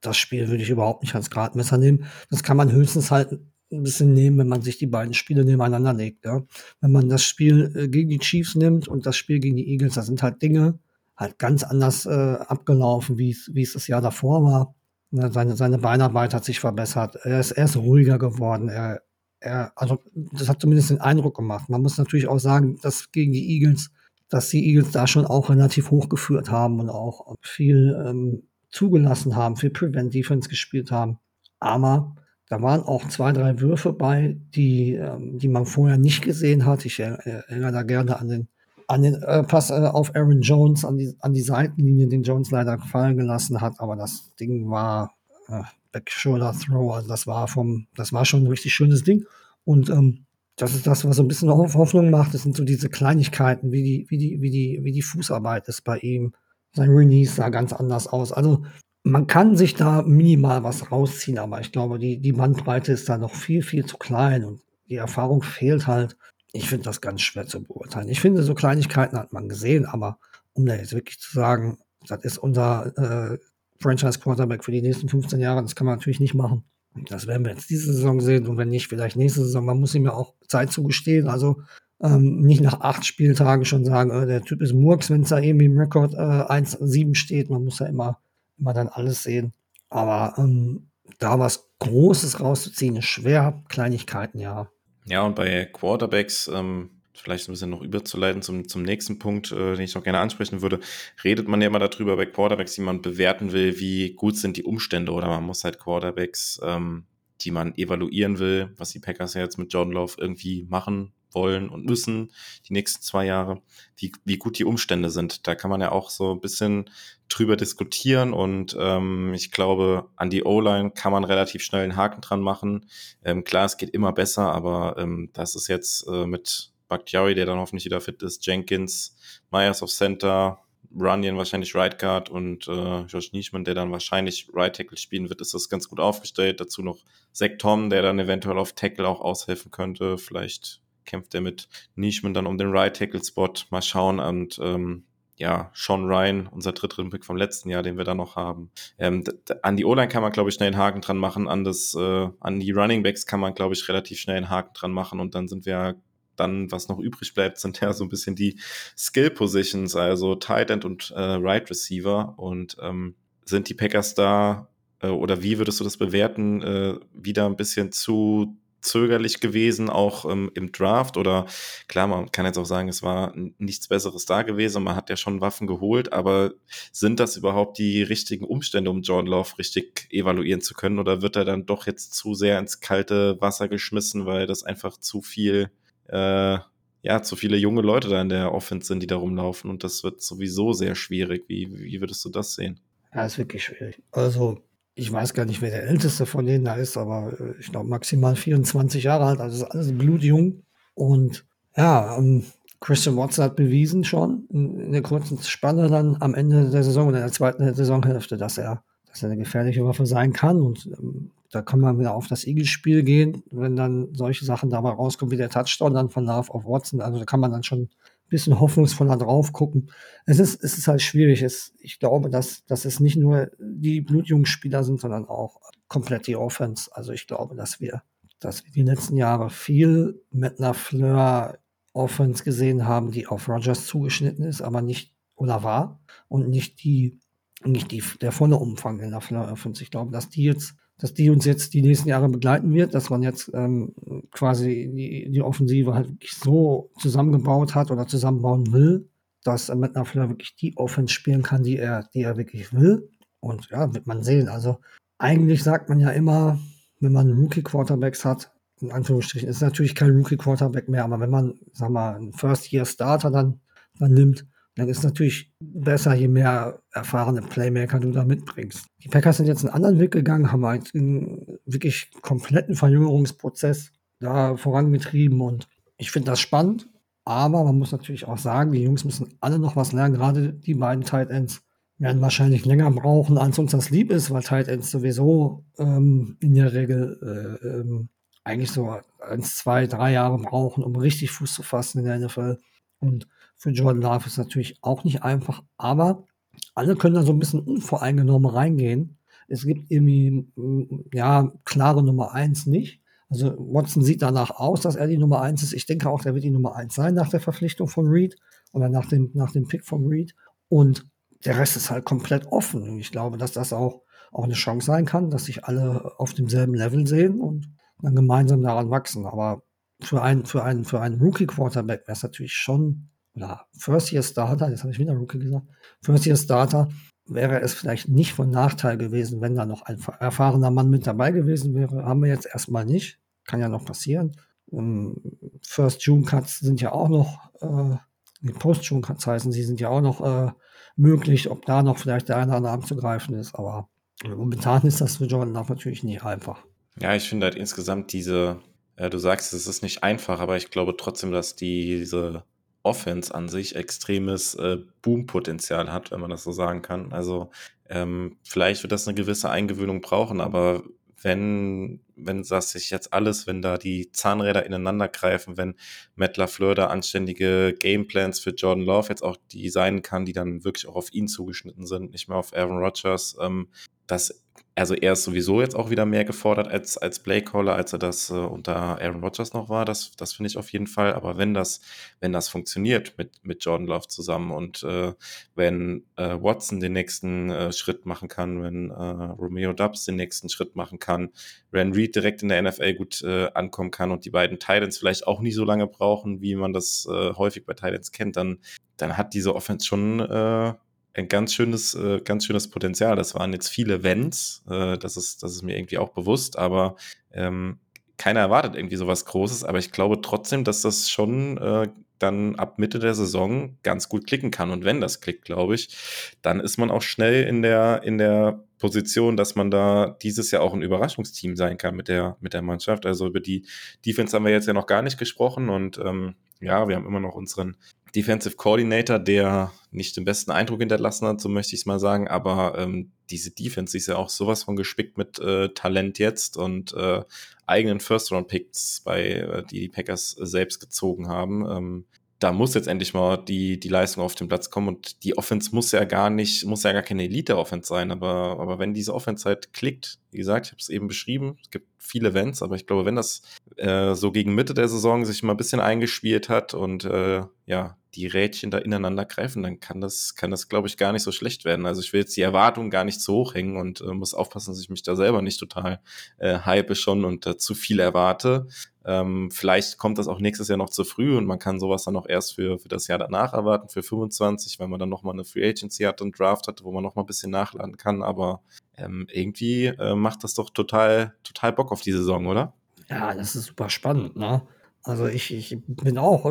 Das Spiel würde ich überhaupt nicht als Gradmesser nehmen. Das kann man höchstens halt ein bisschen nehmen, wenn man sich die beiden Spiele nebeneinander legt. Ja? Wenn man das Spiel äh, gegen die Chiefs nimmt und das Spiel gegen die Eagles, da sind halt Dinge halt ganz anders äh, abgelaufen, wie es das Jahr davor war. Ne, seine, seine Beinarbeit hat sich verbessert. Er ist, er ist ruhiger geworden. Er, er, also, das hat zumindest den Eindruck gemacht. Man muss natürlich auch sagen, dass gegen die Eagles, dass die Eagles da schon auch relativ hoch geführt haben und auch viel ähm, zugelassen haben, viel Prevent Defense gespielt haben. Aber da waren auch zwei, drei Würfe bei, die, ähm, die man vorher nicht gesehen hat. Ich erinnere da gerne an den an den äh, Pass äh, auf Aaron Jones, an die, an die Seitenlinie, den Jones leider fallen gelassen hat, aber das Ding war äh, Back Shoulder Throw, also das war vom, das war schon ein richtig schönes Ding. Und ähm, das ist das, was so ein bisschen Hoffnung macht. Das sind so diese Kleinigkeiten, wie die, wie die, wie die, wie die Fußarbeit ist bei ihm. Sein Release sah ganz anders aus. Also man kann sich da minimal was rausziehen, aber ich glaube, die, die Bandbreite ist da noch viel, viel zu klein und die Erfahrung fehlt halt ich finde das ganz schwer zu beurteilen. Ich finde, so Kleinigkeiten hat man gesehen, aber um da jetzt wirklich zu sagen, das ist unser äh, Franchise-Quarterback für die nächsten 15 Jahre, das kann man natürlich nicht machen. Das werden wir jetzt diese Saison sehen und wenn nicht, vielleicht nächste Saison. Man muss ihm ja auch Zeit zugestehen. Also ähm, nicht nach acht Spieltagen schon sagen, äh, der Typ ist Murks, wenn es da irgendwie im Rekord äh, 1-7 steht. Man muss ja immer, immer dann alles sehen. Aber ähm, da was Großes rauszuziehen ist schwer. Kleinigkeiten, ja. Ja, und bei Quarterbacks, ähm, vielleicht ein bisschen noch überzuleiten zum, zum nächsten Punkt, äh, den ich noch gerne ansprechen würde, redet man ja immer darüber bei Quarterbacks, die man bewerten will, wie gut sind die Umstände oder man muss halt Quarterbacks, ähm, die man evaluieren will, was die Packers ja jetzt mit Jordan Love irgendwie machen wollen und müssen die nächsten zwei Jahre, wie, wie gut die Umstände sind. Da kann man ja auch so ein bisschen drüber diskutieren und ähm, ich glaube, an die O-Line kann man relativ schnell einen Haken dran machen. Ähm, klar, es geht immer besser, aber ähm, das ist jetzt äh, mit Bakhtiari, der dann hoffentlich wieder fit ist, Jenkins, Myers auf Center, Runyon wahrscheinlich Right Guard und äh, Josh Nischmann, der dann wahrscheinlich Right Tackle spielen wird, ist das ganz gut aufgestellt. Dazu noch Zach Tom, der dann eventuell auf Tackle auch aushelfen könnte. Vielleicht kämpft er mit Nischman dann um den Right Tackle Spot. Mal schauen und ähm, ja, Sean Ryan, unser dritter Pick vom letzten Jahr, den wir da noch haben. Ähm, an die O-Line kann man, glaube ich, schnell einen Haken dran machen. An, das, äh, an die Running Backs kann man, glaube ich, relativ schnell einen Haken dran machen. Und dann sind wir dann, was noch übrig bleibt, sind ja so ein bisschen die Skill Positions, also Tight End und äh, Right Receiver. Und ähm, sind die Packers da, äh, oder wie würdest du das bewerten, äh, wieder ein bisschen zu zögerlich gewesen, auch ähm, im Draft. Oder klar, man kann jetzt auch sagen, es war nichts Besseres da gewesen. Man hat ja schon Waffen geholt, aber sind das überhaupt die richtigen Umstände, um Jordan Love richtig evaluieren zu können? Oder wird er dann doch jetzt zu sehr ins kalte Wasser geschmissen, weil das einfach zu viel, äh, ja, zu viele junge Leute da in der Offense sind, die da rumlaufen und das wird sowieso sehr schwierig. Wie, wie würdest du das sehen? Ja, ist wirklich schwierig. Also, ich weiß gar nicht, wer der älteste von denen da ist, aber äh, ich glaube maximal 24 Jahre alt, also ist alles blutjung. Und ja, ähm, Christian Watson hat bewiesen schon in der kurzen Spanne dann am Ende der Saison oder in der zweiten Saisonhälfte, dass er, dass er eine gefährliche Waffe sein kann. Und ähm, da kann man wieder auf das Eagles-Spiel gehen, wenn dann solche Sachen dabei rauskommen wie der Touchdown dann von Love auf Watson. Also da kann man dann schon bisschen hoffnungsvoller drauf gucken. Es ist, es ist halt schwierig. Es, ich glaube, dass, dass es nicht nur die blutjungen Spieler sind, sondern auch komplett die Offense. Also ich glaube, dass wir, dass wir die letzten Jahre viel mit einer Fleur Offense gesehen haben, die auf Rogers zugeschnitten ist, aber nicht oder war und nicht die nicht die, der volle Umfang in der Fleur Offense. Ich glaube, dass die jetzt dass die uns jetzt die nächsten Jahre begleiten wird, dass man jetzt ähm, quasi die, die Offensive halt wirklich so zusammengebaut hat oder zusammenbauen will, dass Matt Fleur wirklich die Offense spielen kann, die er, die er wirklich will. Und ja, wird man sehen. Also eigentlich sagt man ja immer, wenn man Rookie-Quarterbacks hat, in Anführungsstrichen, ist natürlich kein Rookie-Quarterback mehr, aber wenn man, sag mal, einen First-Year-Starter dann, dann nimmt, dann ist natürlich besser, je mehr erfahrene Playmaker du da mitbringst. Die Packers sind jetzt einen anderen Weg gegangen, haben halt einen wirklich kompletten Verjüngerungsprozess da vorangetrieben und ich finde das spannend, aber man muss natürlich auch sagen, die Jungs müssen alle noch was lernen, gerade die beiden Tight Ends werden wahrscheinlich länger brauchen, als uns das lieb ist, weil Tight Ends sowieso ähm, in der Regel äh, ähm, eigentlich so eins, zwei, drei Jahre brauchen, um richtig Fuß zu fassen in der NFL. Und für Jordan Love ist natürlich auch nicht einfach, aber alle können da so ein bisschen unvoreingenommen reingehen. Es gibt irgendwie, mm, ja, klare Nummer eins nicht. Also Watson sieht danach aus, dass er die Nummer eins ist. Ich denke auch, der wird die Nummer eins sein nach der Verpflichtung von Reed oder nach dem, nach dem Pick von Reed. Und der Rest ist halt komplett offen. Und ich glaube, dass das auch, auch eine Chance sein kann, dass sich alle auf demselben Level sehen und dann gemeinsam daran wachsen. Aber für einen, für einen, für einen Rookie-Quarterback wäre es natürlich schon, oder First-Year-Starter, jetzt habe ich wieder Rookie gesagt, First-Year-Starter wäre es vielleicht nicht von Nachteil gewesen, wenn da noch ein erfahrener Mann mit dabei gewesen wäre. Haben wir jetzt erstmal nicht. Kann ja noch passieren. Ähm, First June Cuts sind ja auch noch, äh, Post June Cuts heißen sie, sind ja auch noch äh, möglich, ob da noch vielleicht der eine oder andere abzugreifen ist. Aber momentan ist das für Jordan Love natürlich nicht einfach. Ja, ich finde halt insgesamt diese, äh, du sagst, es ist nicht einfach, aber ich glaube trotzdem, dass diese Offense an sich extremes äh, Boom-Potenzial hat, wenn man das so sagen kann. Also ähm, vielleicht wird das eine gewisse Eingewöhnung brauchen, aber wenn, wenn das sich jetzt alles, wenn da die Zahnräder ineinander greifen, wenn Matt LaFleur da anständige Gameplans für Jordan Love jetzt auch designen kann, die dann wirklich auch auf ihn zugeschnitten sind, nicht mehr auf Aaron Rodgers, ähm, das also er ist sowieso jetzt auch wieder mehr gefordert als, als Playcaller, als er das äh, unter Aaron Rodgers noch war. Das, das finde ich auf jeden Fall. Aber wenn das, wenn das funktioniert mit, mit Jordan Love zusammen und äh, wenn äh, Watson den nächsten äh, Schritt machen kann, wenn äh, Romeo Dubs den nächsten Schritt machen kann, Ran Reed direkt in der NFL gut äh, ankommen kann und die beiden Titans vielleicht auch nicht so lange brauchen, wie man das äh, häufig bei Titans kennt, dann, dann hat diese Offense schon äh, ein ganz schönes, äh, ganz schönes Potenzial. Das waren jetzt viele Wenns, äh, das, ist, das ist mir irgendwie auch bewusst, aber ähm, keiner erwartet irgendwie sowas Großes, aber ich glaube trotzdem, dass das schon äh, dann ab Mitte der Saison ganz gut klicken kann. Und wenn das klickt, glaube ich, dann ist man auch schnell in der, in der Position, dass man da dieses Jahr auch ein Überraschungsteam sein kann mit der, mit der Mannschaft. Also über die Defense haben wir jetzt ja noch gar nicht gesprochen und ähm, ja, wir haben immer noch unseren Defensive Coordinator, der nicht den besten Eindruck hinterlassen hat, so möchte ich es mal sagen, aber ähm, diese Defense ist ja auch sowas von gespickt mit äh, Talent jetzt und äh, eigenen First-Round-Picks, bei äh, die die Packers selbst gezogen haben. Ähm, da muss jetzt endlich mal die, die Leistung auf den Platz kommen und die Offense muss ja gar nicht, muss ja gar keine Elite-Offense sein, aber, aber wenn diese Offense halt klickt, wie gesagt, ich habe es eben beschrieben, es gibt viele Events, aber ich glaube, wenn das äh, so gegen Mitte der Saison sich mal ein bisschen eingespielt hat und äh, ja, die Rädchen da ineinander greifen, dann kann das, kann das, glaube ich, gar nicht so schlecht werden. Also ich will jetzt die Erwartungen gar nicht so hoch hängen und äh, muss aufpassen, dass ich mich da selber nicht total äh, hype schon und äh, zu viel erwarte. Ähm, vielleicht kommt das auch nächstes Jahr noch zu früh und man kann sowas dann auch erst für, für das Jahr danach erwarten, für 25, wenn man dann nochmal eine Free Agency hat und Draft hat, wo man nochmal ein bisschen nachladen kann. Aber ähm, irgendwie äh, macht das doch total, total Bock auf die Saison, oder? Ja, das ist super spannend, ne? Also ich, ich bin auch,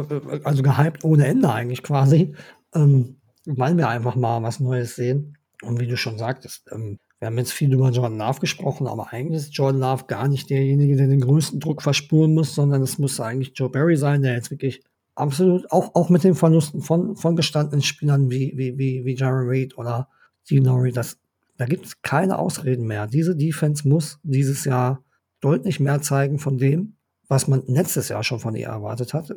also gehypt ohne Ende eigentlich quasi, ähm, weil wir einfach mal was Neues sehen. Und wie du schon sagtest, ähm, wir haben jetzt viel über Jordan Love gesprochen, aber eigentlich ist Jordan Love gar nicht derjenige, der den größten Druck verspüren muss, sondern es muss eigentlich Joe Barry sein, der jetzt wirklich absolut, auch, auch mit den Verlusten von, von gestandenen Spielern wie, wie, wie, wie Jaron Reed oder Steve Norrie, das, da gibt es keine Ausreden mehr. Diese Defense muss dieses Jahr deutlich mehr zeigen von dem, was man letztes Jahr schon von ihr erwartet hat.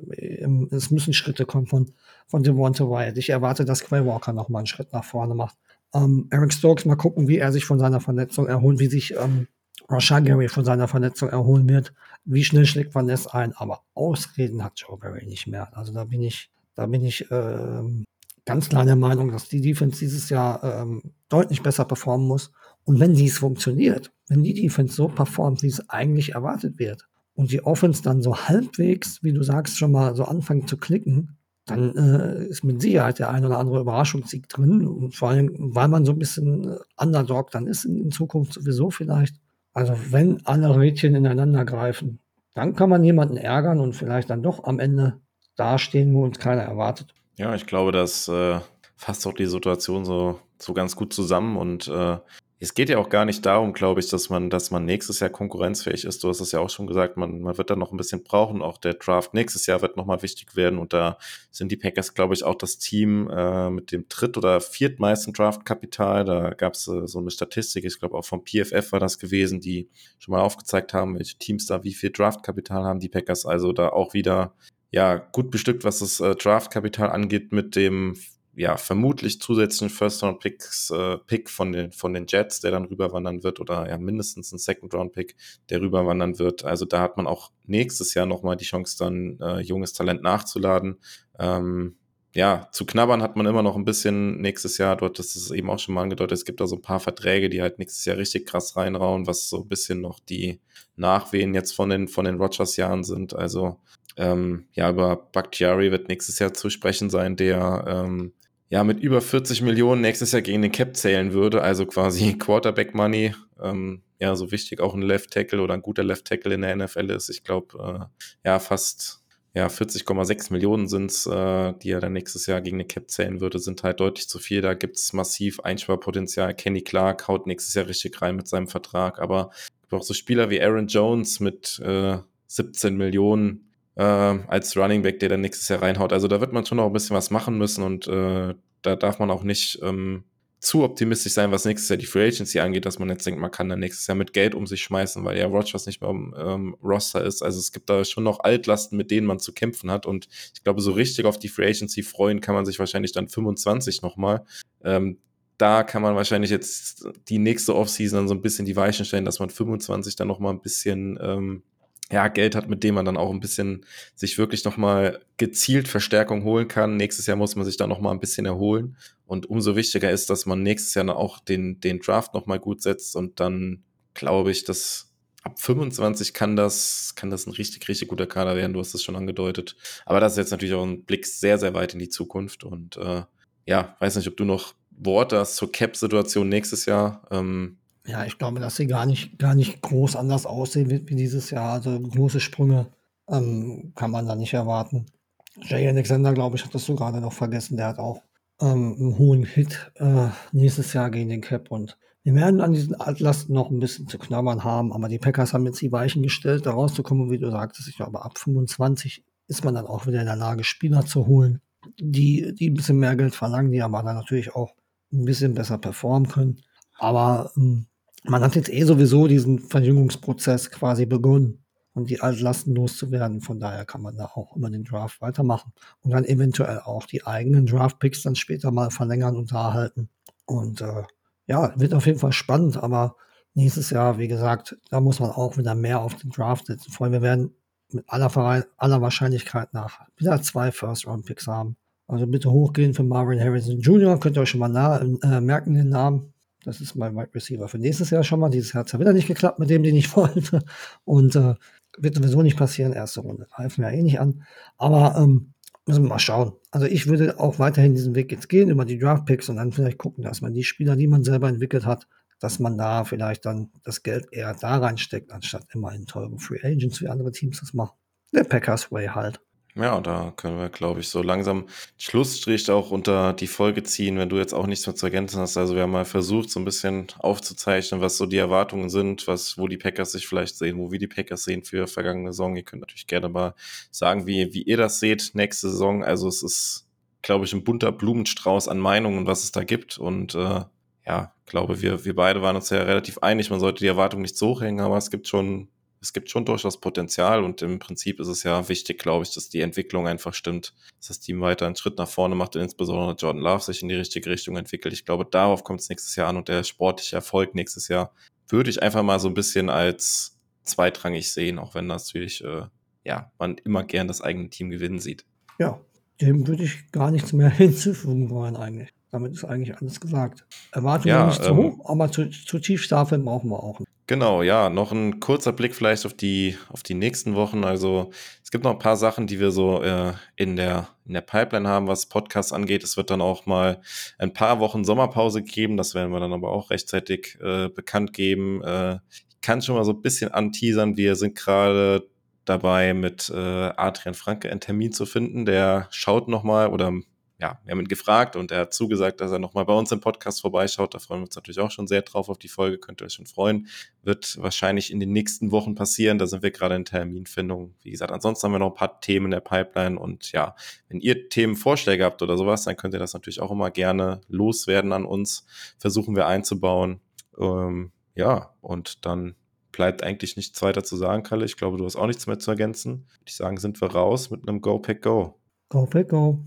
Es müssen Schritte kommen von, von Devonta Wyatt. Ich erwarte, dass Quay Walker noch mal einen Schritt nach vorne macht. Ähm, Eric Stokes mal gucken, wie er sich von seiner Verletzung erholt, wie sich ähm, Rashad Gary von seiner Verletzung erholen wird. Wie schnell schlägt Van Ness ein? Aber Ausreden hat Joe Barry nicht mehr. Also da bin ich, da bin ich ähm, ganz klar der Meinung, dass die Defense dieses Jahr ähm, deutlich besser performen muss. Und wenn dies funktioniert, wenn die Defense so performt, wie es eigentlich erwartet wird, und die Offense dann so halbwegs, wie du sagst, schon mal so anfangen zu klicken, dann äh, ist mit Sicherheit der ein oder andere Überraschungssieg drin. Und vor allem, weil man so ein bisschen äh, Underdog dann ist in, in Zukunft sowieso vielleicht. Also wenn alle Rädchen ineinander greifen, dann kann man jemanden ärgern und vielleicht dann doch am Ende dastehen, wo uns keiner erwartet. Ja, ich glaube, das äh, fasst auch die Situation so, so ganz gut zusammen und äh, es geht ja auch gar nicht darum, glaube ich, dass man, dass man nächstes Jahr konkurrenzfähig ist. Du hast es ja auch schon gesagt, man, man wird da noch ein bisschen brauchen. Auch der Draft nächstes Jahr wird nochmal wichtig werden. Und da sind die Packers, glaube ich, auch das Team äh, mit dem dritt- oder viertmeisten Draftkapital. Da gab es äh, so eine Statistik, ich glaube auch vom PFF war das gewesen, die schon mal aufgezeigt haben, welche Teams da wie viel Draftkapital haben die Packers. Also da auch wieder ja gut bestückt, was das äh, Draftkapital angeht, mit dem ja, vermutlich zusätzlichen First-Round-Picks, äh, Pick von den, von den Jets, der dann rüberwandern wird, oder ja, mindestens ein Second-Round-Pick, der rüberwandern wird. Also da hat man auch nächstes Jahr nochmal die Chance, dann äh, junges Talent nachzuladen. Ähm, ja, zu knabbern hat man immer noch ein bisschen nächstes Jahr. Dort ist es eben auch schon mal angedeutet. Es gibt da so ein paar Verträge, die halt nächstes Jahr richtig krass reinrauen, was so ein bisschen noch die Nachwehen jetzt von den, von den Rogers-Jahren sind. Also, ähm, ja, über Bakhtiari wird nächstes Jahr zu sprechen sein, der ähm, ja mit über 40 Millionen nächstes Jahr gegen den Cap zählen würde, also quasi Quarterback Money. Ähm, ja, so wichtig auch ein Left Tackle oder ein guter Left Tackle in der NFL ist. Ich glaube, äh, ja, fast ja, 40,6 Millionen sind es, äh, die er dann nächstes Jahr gegen den Cap zählen würde, sind halt deutlich zu viel. Da gibt es massiv Einsparpotenzial. Kenny Clark haut nächstes Jahr richtig rein mit seinem Vertrag, aber auch so Spieler wie Aaron Jones mit äh, 17 Millionen äh, als Running Back, der dann nächstes Jahr reinhaut. Also da wird man schon noch ein bisschen was machen müssen und äh, da darf man auch nicht ähm, zu optimistisch sein, was nächstes Jahr die Free Agency angeht, dass man jetzt denkt, man kann dann nächstes Jahr mit Geld um sich schmeißen, weil ja Rogers nicht mehr im ähm, Roster ist. Also es gibt da schon noch Altlasten, mit denen man zu kämpfen hat. Und ich glaube, so richtig auf die Free Agency freuen kann man sich wahrscheinlich dann 25 nochmal. Ähm, da kann man wahrscheinlich jetzt die nächste Offseason dann so ein bisschen die Weichen stellen, dass man 25 dann nochmal ein bisschen ähm, ja, Geld hat, mit dem man dann auch ein bisschen sich wirklich nochmal gezielt Verstärkung holen kann. Nächstes Jahr muss man sich da nochmal ein bisschen erholen. Und umso wichtiger ist, dass man nächstes Jahr auch den, den Draft nochmal gut setzt. Und dann glaube ich, dass ab 25 kann das, kann das ein richtig, richtig guter Kader werden. Du hast es schon angedeutet. Aber das ist jetzt natürlich auch ein Blick sehr, sehr weit in die Zukunft. Und äh, ja, weiß nicht, ob du noch Worte hast zur Cap-Situation nächstes Jahr. Ähm, ja, ich glaube, dass sie gar nicht, gar nicht groß anders aussehen wird wie dieses Jahr. Also große Sprünge ähm, kann man da nicht erwarten. Jay Alexander, glaube ich, hattest du gerade noch vergessen. Der hat auch ähm, einen hohen Hit äh, nächstes Jahr gegen den Cap. Und wir werden an diesen Altlasten noch ein bisschen zu knabbern haben. Aber die Packers haben jetzt die Weichen gestellt, da rauszukommen. Wie du sagtest, ich glaube, ab 25 ist man dann auch wieder in der Lage, Spieler zu holen, die, die ein bisschen mehr Geld verlangen, die aber dann natürlich auch ein bisschen besser performen können. Aber ähm, man hat jetzt eh sowieso diesen Verjüngungsprozess quasi begonnen und die Altlasten loszuwerden. Von daher kann man da auch immer den Draft weitermachen und dann eventuell auch die eigenen Draft-Picks dann später mal verlängern und da halten. Und äh, ja, wird auf jeden Fall spannend, aber nächstes Jahr, wie gesagt, da muss man auch wieder mehr auf den Draft setzen. Vor allem, wir werden mit aller, Verein, aller Wahrscheinlichkeit nach wieder zwei First-Round-Picks haben. Also bitte hochgehen für Marvin Harrison Jr. Könnt ihr euch schon mal äh, merken, den Namen. Das ist mein Wide Receiver für nächstes Jahr schon mal. Dieses Jahr hat es wieder nicht geklappt mit dem, den ich wollte. Und äh, wird sowieso nicht passieren. Erste Runde greifen wir ja eh nicht an. Aber ähm, müssen wir mal schauen. Also ich würde auch weiterhin diesen Weg jetzt gehen über die Draft Picks und dann vielleicht gucken, dass man die Spieler, die man selber entwickelt hat, dass man da vielleicht dann das Geld eher da reinsteckt, anstatt immer in teure Free Agents, wie andere Teams das machen. Der Packers Way halt. Ja, da können wir, glaube ich, so langsam Schlussstrich auch unter die Folge ziehen, wenn du jetzt auch nichts mehr zu ergänzen hast. Also wir haben mal versucht, so ein bisschen aufzuzeichnen, was so die Erwartungen sind, was, wo die Packers sich vielleicht sehen, wo wir die Packers sehen für vergangene Saison. Ihr könnt natürlich gerne mal sagen, wie, wie ihr das seht nächste Saison. Also es ist, glaube ich, ein bunter Blumenstrauß an Meinungen, was es da gibt. Und äh, ja, glaube, wir, wir beide waren uns ja relativ einig, man sollte die Erwartungen nicht so hochhängen, aber es gibt schon es gibt schon durchaus Potenzial und im Prinzip ist es ja wichtig, glaube ich, dass die Entwicklung einfach stimmt, dass das Team weiter einen Schritt nach vorne macht und insbesondere Jordan Love sich in die richtige Richtung entwickelt. Ich glaube, darauf kommt es nächstes Jahr an und der sportliche Erfolg nächstes Jahr würde ich einfach mal so ein bisschen als zweitrangig sehen, auch wenn natürlich, äh, ja, man immer gern das eigene Team gewinnen sieht. Ja, dem würde ich gar nichts mehr hinzufügen wollen eigentlich. Damit ist eigentlich alles gesagt. Erwartungen ja, nicht zu ähm, hoch, aber zu, zu tief stapeln brauchen wir auch nicht. Genau, ja, noch ein kurzer Blick vielleicht auf die, auf die nächsten Wochen. Also es gibt noch ein paar Sachen, die wir so äh, in, der, in der Pipeline haben, was Podcasts angeht. Es wird dann auch mal ein paar Wochen Sommerpause geben. Das werden wir dann aber auch rechtzeitig äh, bekannt geben. Äh, ich kann schon mal so ein bisschen anteasern. Wir sind gerade dabei, mit äh, Adrian Franke einen Termin zu finden. Der schaut noch mal oder ja, wir haben ihn gefragt und er hat zugesagt, dass er nochmal bei uns im Podcast vorbeischaut. Da freuen wir uns natürlich auch schon sehr drauf auf die Folge, könnt ihr euch schon freuen. Wird wahrscheinlich in den nächsten Wochen passieren. Da sind wir gerade in Terminfindung. Wie gesagt, ansonsten haben wir noch ein paar Themen in der Pipeline und ja, wenn ihr Themenvorschläge habt oder sowas, dann könnt ihr das natürlich auch immer gerne loswerden an uns. Versuchen wir einzubauen. Ähm, ja, und dann bleibt eigentlich nichts weiter zu sagen, Kalle. Ich glaube, du hast auch nichts mehr zu ergänzen. Ich sagen, sind wir raus mit einem Go Pack Go. Go Pack Go.